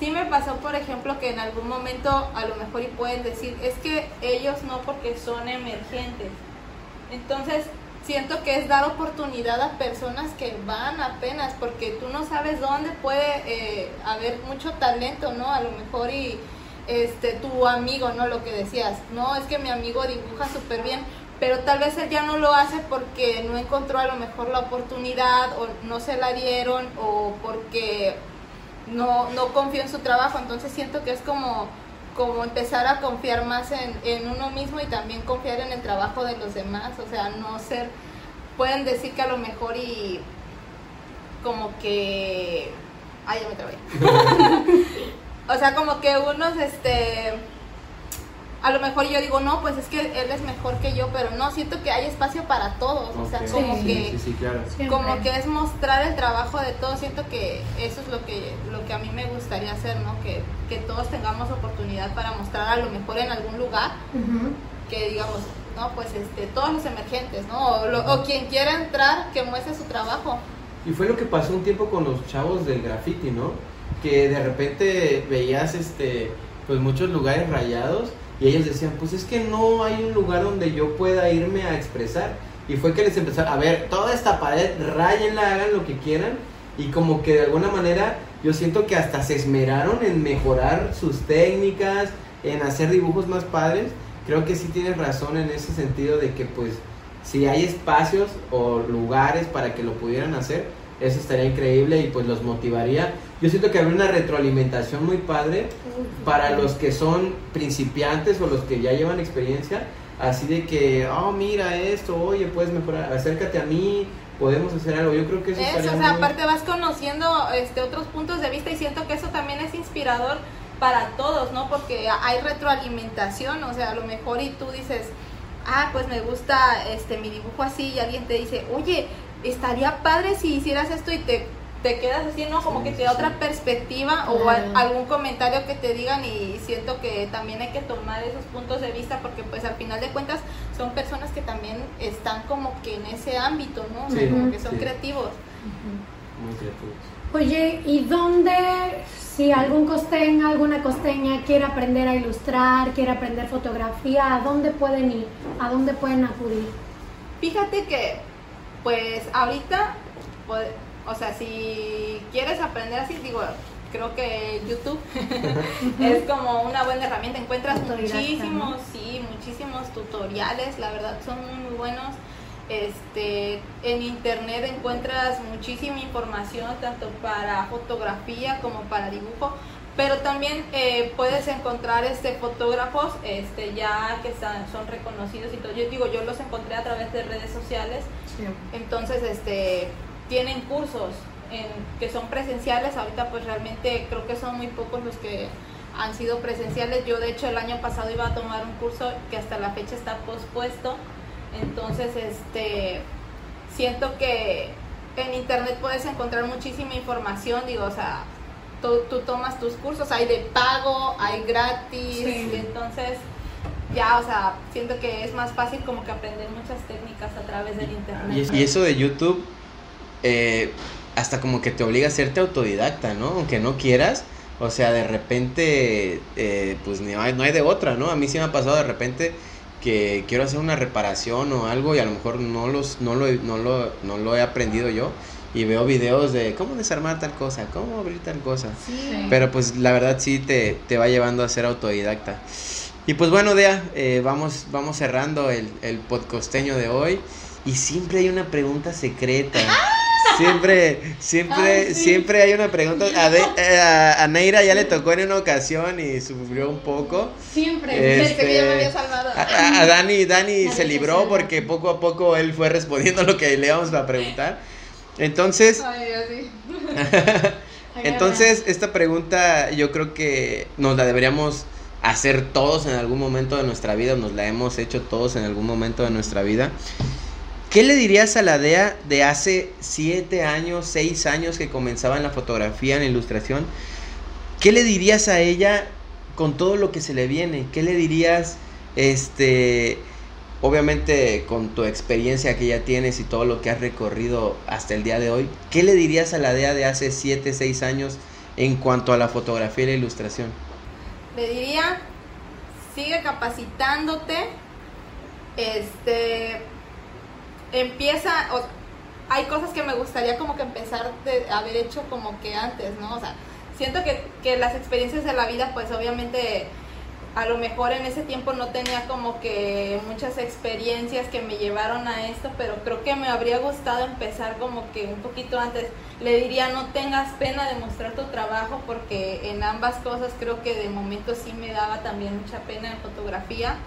Sí me pasó, por ejemplo, que en algún momento a lo mejor y pueden decir, es que ellos no porque son emergentes. Entonces, siento que es dar oportunidad a personas que van apenas, porque tú no sabes dónde puede eh, haber mucho talento, ¿no? A lo mejor y este tu amigo, ¿no? Lo que decías, no, es que mi amigo dibuja súper bien, pero tal vez él ya no lo hace porque no encontró a lo mejor la oportunidad o no se la dieron o porque no, no confió en su trabajo, entonces siento que es como, como empezar a confiar más en, en uno mismo y también confiar en el trabajo de los demás, o sea, no ser, pueden decir que a lo mejor y como que, ay, ya me trabé. [laughs] o sea, como que unos, este, a lo mejor yo digo, no, pues es que él es mejor que yo, pero no, siento que hay espacio para todos, o sea, como Sí, que Sí, sí, claro. Como que es mostrar el trabajo de todos siento que eso es lo que lo que a mí me gustaría hacer no que, que todos tengamos oportunidad para mostrar a lo mejor en algún lugar que digamos no pues este todos los emergentes no o, lo- o quien quiera entrar que muestre su trabajo. Y fue lo que pasó un tiempo con los chavos del graffiti, ¿no? Que de repente veías este pues muchos lugares rayados y ellos decían, pues es que no hay un lugar donde yo pueda irme a expresar. Y fue que les empezaron, a ver, toda esta pared, rayenla, hagan lo que quieran. Y como que de alguna manera yo siento que hasta se esmeraron en mejorar sus técnicas, en hacer dibujos más padres. Creo que sí tienes razón en ese sentido de que pues si hay espacios o lugares para que lo pudieran hacer, eso estaría increíble y pues los motivaría. Yo siento que habría una retroalimentación muy padre para los que son principiantes o los que ya llevan experiencia, así de que, oh, mira esto, oye, puedes mejorar, acércate a mí, podemos hacer algo. Yo creo que eso, eso estaría o sea muy- aparte vas conociendo este otros puntos de vista y siento que eso también es inspirador para todos no porque hay retroalimentación o sea a lo mejor y tú dices ah pues me gusta este mi dibujo así y alguien te dice oye estaría padre si hicieras esto y te te quedas así, ¿no? Como Sí, que te da sí. otra perspectiva o algún comentario que te digan y siento que también hay que tomar esos puntos de vista porque pues al final de cuentas son personas que también están como que en ese ámbito, ¿no? O sea, Sí, como que son sí. creativos. Muy creativos. Oye, ¿y dónde, si algún costeño, alguna costeña quiere aprender a ilustrar, quiere aprender fotografía, ¿a dónde pueden ir? ¿A dónde pueden acudir? Fíjate que, pues ahorita, pues, o sea, si quieres aprender así, digo, creo que YouTube [laughs] es como una buena herramienta. Encuentras muchísimos, sí, muchísimos tutoriales, la verdad son muy, muy buenos. Este, en internet encuentras muchísima información, tanto para fotografía como para dibujo. Pero también eh, puedes encontrar este fotógrafos este, ya que están- son reconocidos y todo. Yo digo, yo los encontré a través de redes sociales entonces, este, tienen cursos en, que son presenciales. Ahorita, pues realmente creo que son muy pocos los que han sido presenciales. Yo, de hecho, el año pasado iba a tomar un curso que hasta la fecha está pospuesto. Entonces, este, siento que en internet puedes encontrar muchísima información. Digo, o sea, tú, tú tomas tus cursos, hay de pago, hay gratis. Sí. Entonces, ya, o sea, siento que es más fácil como que aprender muchas técnicas a través del internet. Y eso de YouTube, eh, hasta como que te obliga a serte autodidacta, ¿no? Aunque no quieras. O sea, de repente, eh, pues ni hay- no hay de otra, ¿no? A mí sí me ha pasado de repente que quiero hacer una reparación o algo y a lo mejor no, los, no, lo, he- no, lo, no lo he aprendido yo. Y veo videos de cómo desarmar tal cosa, cómo abrir tal cosa. Sí. Pero pues la verdad sí te, te va llevando a ser autodidacta. Y pues bueno, Dea, eh, vamos, vamos cerrando el, el podcosteño de hoy. Y siempre hay una pregunta secreta. Siempre, siempre, Ay, sí. siempre hay una pregunta. A, De- eh, a, a Neira ya le tocó en una ocasión y sufrió un poco. Siempre. Este, que me había salvado. A, Dani, Dani se libró porque poco a poco él fue respondiendo lo que le íbamos a preguntar. Entonces, Ay, Dios, sí. [laughs] entonces, esta pregunta yo creo que nos la deberíamos hacer todos en algún momento de nuestra vida, nos la hemos hecho todos en algún momento de nuestra vida. ¿Qué le dirías a la DEA de hace siete años, seis años que comenzaba en la fotografía, en la ilustración? ¿Qué le dirías a ella con todo lo que se le viene? ¿Qué le dirías, este, obviamente con tu experiencia que ya tienes y todo lo que has recorrido hasta el día de hoy, ¿qué le dirías a la DEA de hace siete, seis años en cuanto a la fotografía y la ilustración? Le diría, sigue capacitándote, este, empieza, hay cosas que me gustaría como que empezar de haber hecho como que antes, ¿no? O sea, siento que, que las experiencias de la vida, pues obviamente a lo mejor en ese tiempo no tenía como que muchas experiencias que me llevaron a esto, pero creo que me habría gustado empezar como que un poquito antes. Le diría, no tengas pena de mostrar tu trabajo porque en ambas cosas creo que de momento sí me daba también mucha pena en fotografía.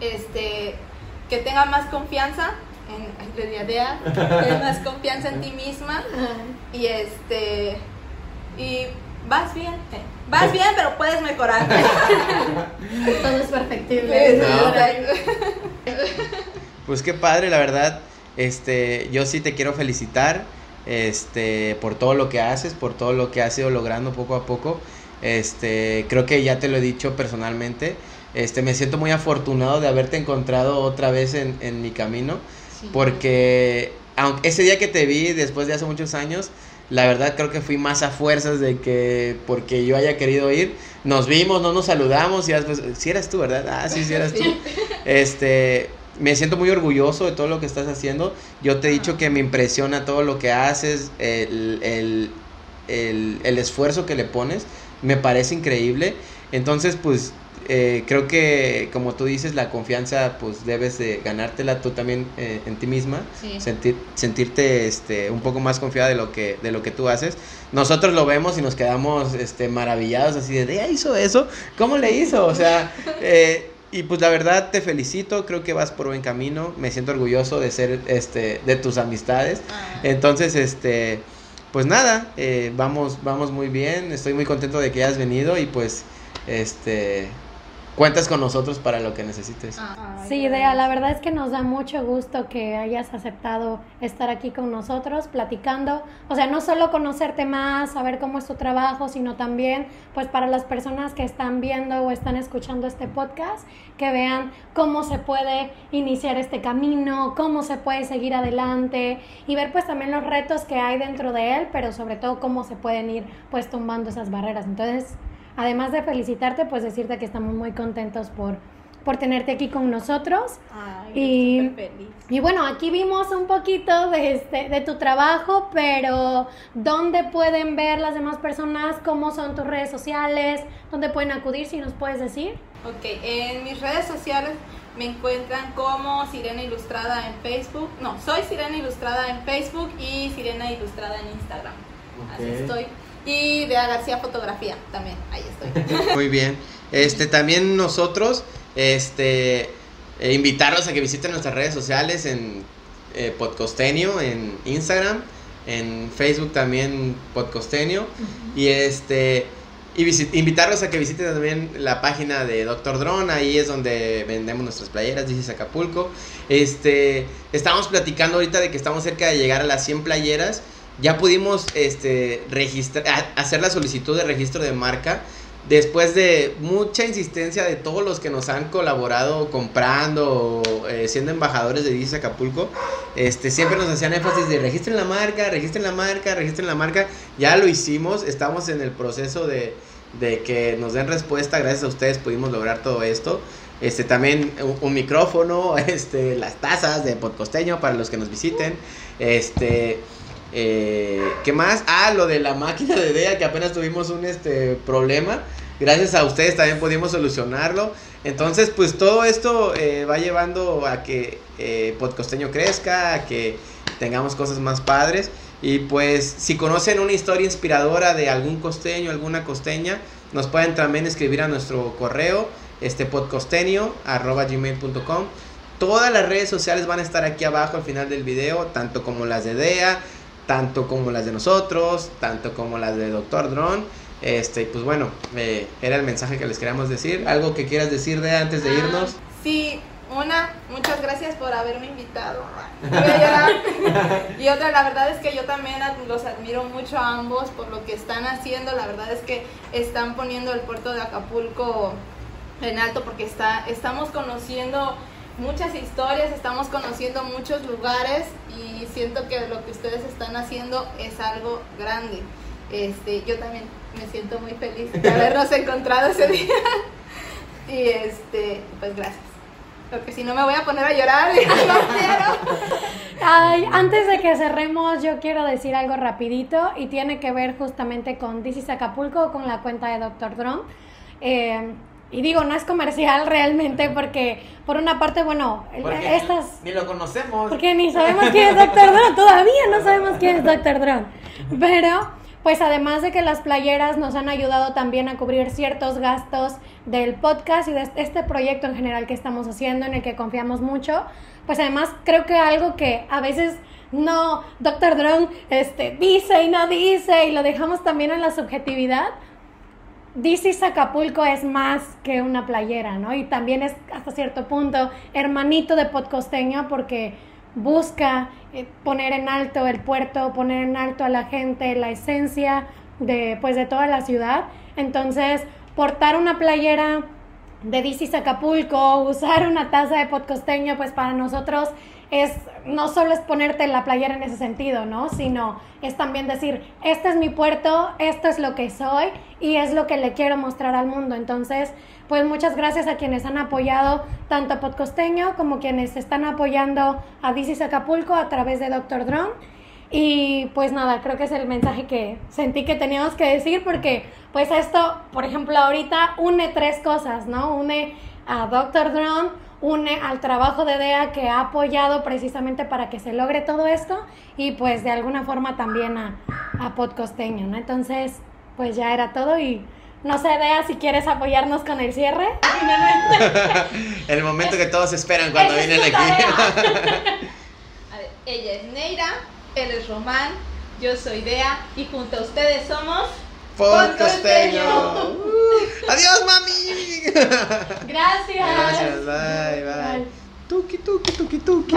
Este, que tenga más confianza en le diría, que más confianza en ti misma y este y vas bien. Vas bien, pero puedes mejorar. [laughs] Todo es perfectible. Pues qué padre, la verdad. Este, yo sí te quiero felicitar este, por todo lo que haces, por todo lo que has ido logrando poco a poco. Este, creo que ya te lo he dicho personalmente. Este, me siento muy afortunado de haberte encontrado otra vez en, en mi camino. Porque aunque ese día que te vi después de hace muchos años, la verdad creo que fui más a fuerzas de que porque yo haya querido ir. Nos vimos, no nos saludamos y después, si eras tú, ¿verdad? Ah, sí, sí eras tú. [laughs] Este, me siento muy orgulloso de todo lo que estás haciendo. Yo te he dicho que me impresiona todo lo que haces, el, el, el, el esfuerzo que le pones. Me parece increíble. Entonces, pues eh, creo que como tú dices la confianza pues debes de ganártela tú también eh, en ti misma. Sentir sentirte este un poco más confiada de lo que de lo que tú haces. Nosotros lo vemos y nos quedamos este maravillados así de ella hizo eso cómo le hizo o sea [laughs] eh, y pues la verdad te felicito creo que vas por buen camino. Me siento orgulloso de ser este de tus amistades. Ah. entonces este pues nada vamos vamos muy bien. Estoy muy contento de que hayas venido y pues este cuentas con nosotros para lo que necesites. Ah, sí, Idea, la verdad es que nos da mucho gusto que hayas aceptado estar aquí con nosotros platicando, o sea, no solo conocerte más, saber cómo es tu trabajo, sino también pues para las personas que están viendo o están escuchando este podcast, que vean cómo se puede iniciar este camino, cómo se puede seguir adelante y ver pues también los retos que hay dentro de él, pero sobre todo cómo se pueden ir pues tumbando esas barreras. Entonces, además de felicitarte, pues decirte que estamos muy contentos por, por tenerte aquí con nosotros. y, y bueno, aquí vimos un poquito de, este, de tu trabajo, pero ¿dónde pueden ver las demás personas? ¿Cómo son tus redes sociales? ¿Dónde pueden acudir, si nos puedes decir? Ok, en mis redes sociales me encuentran como Sirena Ilustrada en Facebook. No, soy Sirena Ilustrada en Facebook y Sirena Ilustrada en Instagram. Así estoy. Y de García Fotografía también, ahí estoy. [laughs] Muy bien. Este, también nosotros, este, eh, invitarlos a que visiten nuestras redes sociales en eh, Podcostenio, en Instagram, en Facebook también Podcostenio. Y este, y invitarlos a que visiten también la página de Doctor Drone, ahí es donde vendemos nuestras playeras, dice Acapulco. Este, estamos platicando ahorita de que estamos cerca de llegar a las 100 playeras ya pudimos este, registrar, hacer la solicitud de registro de marca después de mucha insistencia de todos los que nos han colaborado comprando eh, siendo embajadores de Dice Acapulco, este, siempre nos hacían énfasis de registren la marca, registren la marca, registren la marca. Ya lo hicimos, estamos en el proceso de, de que nos den respuesta. Gracias a ustedes pudimos lograr todo esto. Este, también un, un micrófono, [laughs] este, las tazas de podcosteño para los que nos visiten. Este, eh, ¿Qué más? Ah, lo de la máquina de DEA, que apenas tuvimos un este, problema. Gracias a ustedes también pudimos solucionarlo. Entonces, pues todo esto eh, va llevando a que eh, Podcosteño crezca, a que tengamos cosas más padres. Y pues, si conocen una historia inspiradora de algún costeño, alguna costeña, nos pueden también escribir a nuestro correo, este podcosteño. Todas las redes sociales van a estar aquí abajo al final del video, tanto como las de DEA, tanto como las de nosotros, tanto como las de Doctor Drone. Este, pues bueno, era el mensaje que les queríamos decir. ¿Algo que quieras decir de antes de ah, irnos? Sí, Una, muchas gracias por haberme invitado. Voy a llorar. [laughs] Y otra, la verdad es que yo también los admiro mucho a ambos por lo que están haciendo. La verdad es que están poniendo el puerto de Acapulco en alto porque está, estamos conociendo muchas historias, estamos conociendo muchos lugares y siento que lo que ustedes están haciendo es algo grande. Este, yo también me siento muy feliz de habernos [laughs] encontrado ese día. Y este, pues gracias. Porque si no me voy a poner a llorar [laughs] y no quiero. Ay, antes de que cerremos, yo quiero decir algo rapidito y tiene que ver justamente con This is Acapulco, con la cuenta de Dr. Drone. Eh, y digo, no es comercial realmente porque, por una parte, bueno, Porque estas... ni lo conocemos. Porque ni sabemos quién es Dr. Drone, todavía no sabemos quién es Dr. Drone. Pero, pues además de que las playeras nos han ayudado también a cubrir ciertos gastos del podcast y de este proyecto en general que estamos haciendo, en el que confiamos mucho, pues además creo que algo que a veces no, Dr. Drone este, dice y no dice y lo dejamos también en la subjetividad, This is Acapulco es más que una playera, ¿no? Y también es hasta cierto punto hermanito de podcosteño porque busca eh, poner en alto el puerto, poner en alto a la gente, la esencia de, pues, de toda la ciudad. Entonces, portar una playera de is Acapulco, [laughs] usar una taza de podcosteño, pues para nosotros no solo es ponerte la playera en ese sentido, ¿no? Sino es también decir, este es mi puerto, esto es lo que soy y es lo que le quiero mostrar al mundo. Entonces, pues muchas gracias a quienes han apoyado tanto a Podcosteño como quienes están apoyando a This is Acapulco a través de Dr. Drone. Y pues nada, creo que es el mensaje que sentí que teníamos que decir porque pues esto, por ejemplo, ahorita une tres cosas, ¿no? Une a Dr. Drone, une al trabajo de DEA que ha apoyado precisamente para que se logre todo esto y pues de alguna forma también a, a Podcosteño, ¿no? Entonces, pues ya era todo y no sé, DEA, si quieres apoyarnos con el cierre. [laughs] El momento que todos esperan cuando es vienen aquí. [laughs] A ver, ella es Neira, él es Román, yo soy Dea y junto a ustedes somos Podcosteño. Uh, Adiós, mami. [laughs] Gracias. Gracias, bye, bye. Bye. Tuki, tuki, tuki, tuki.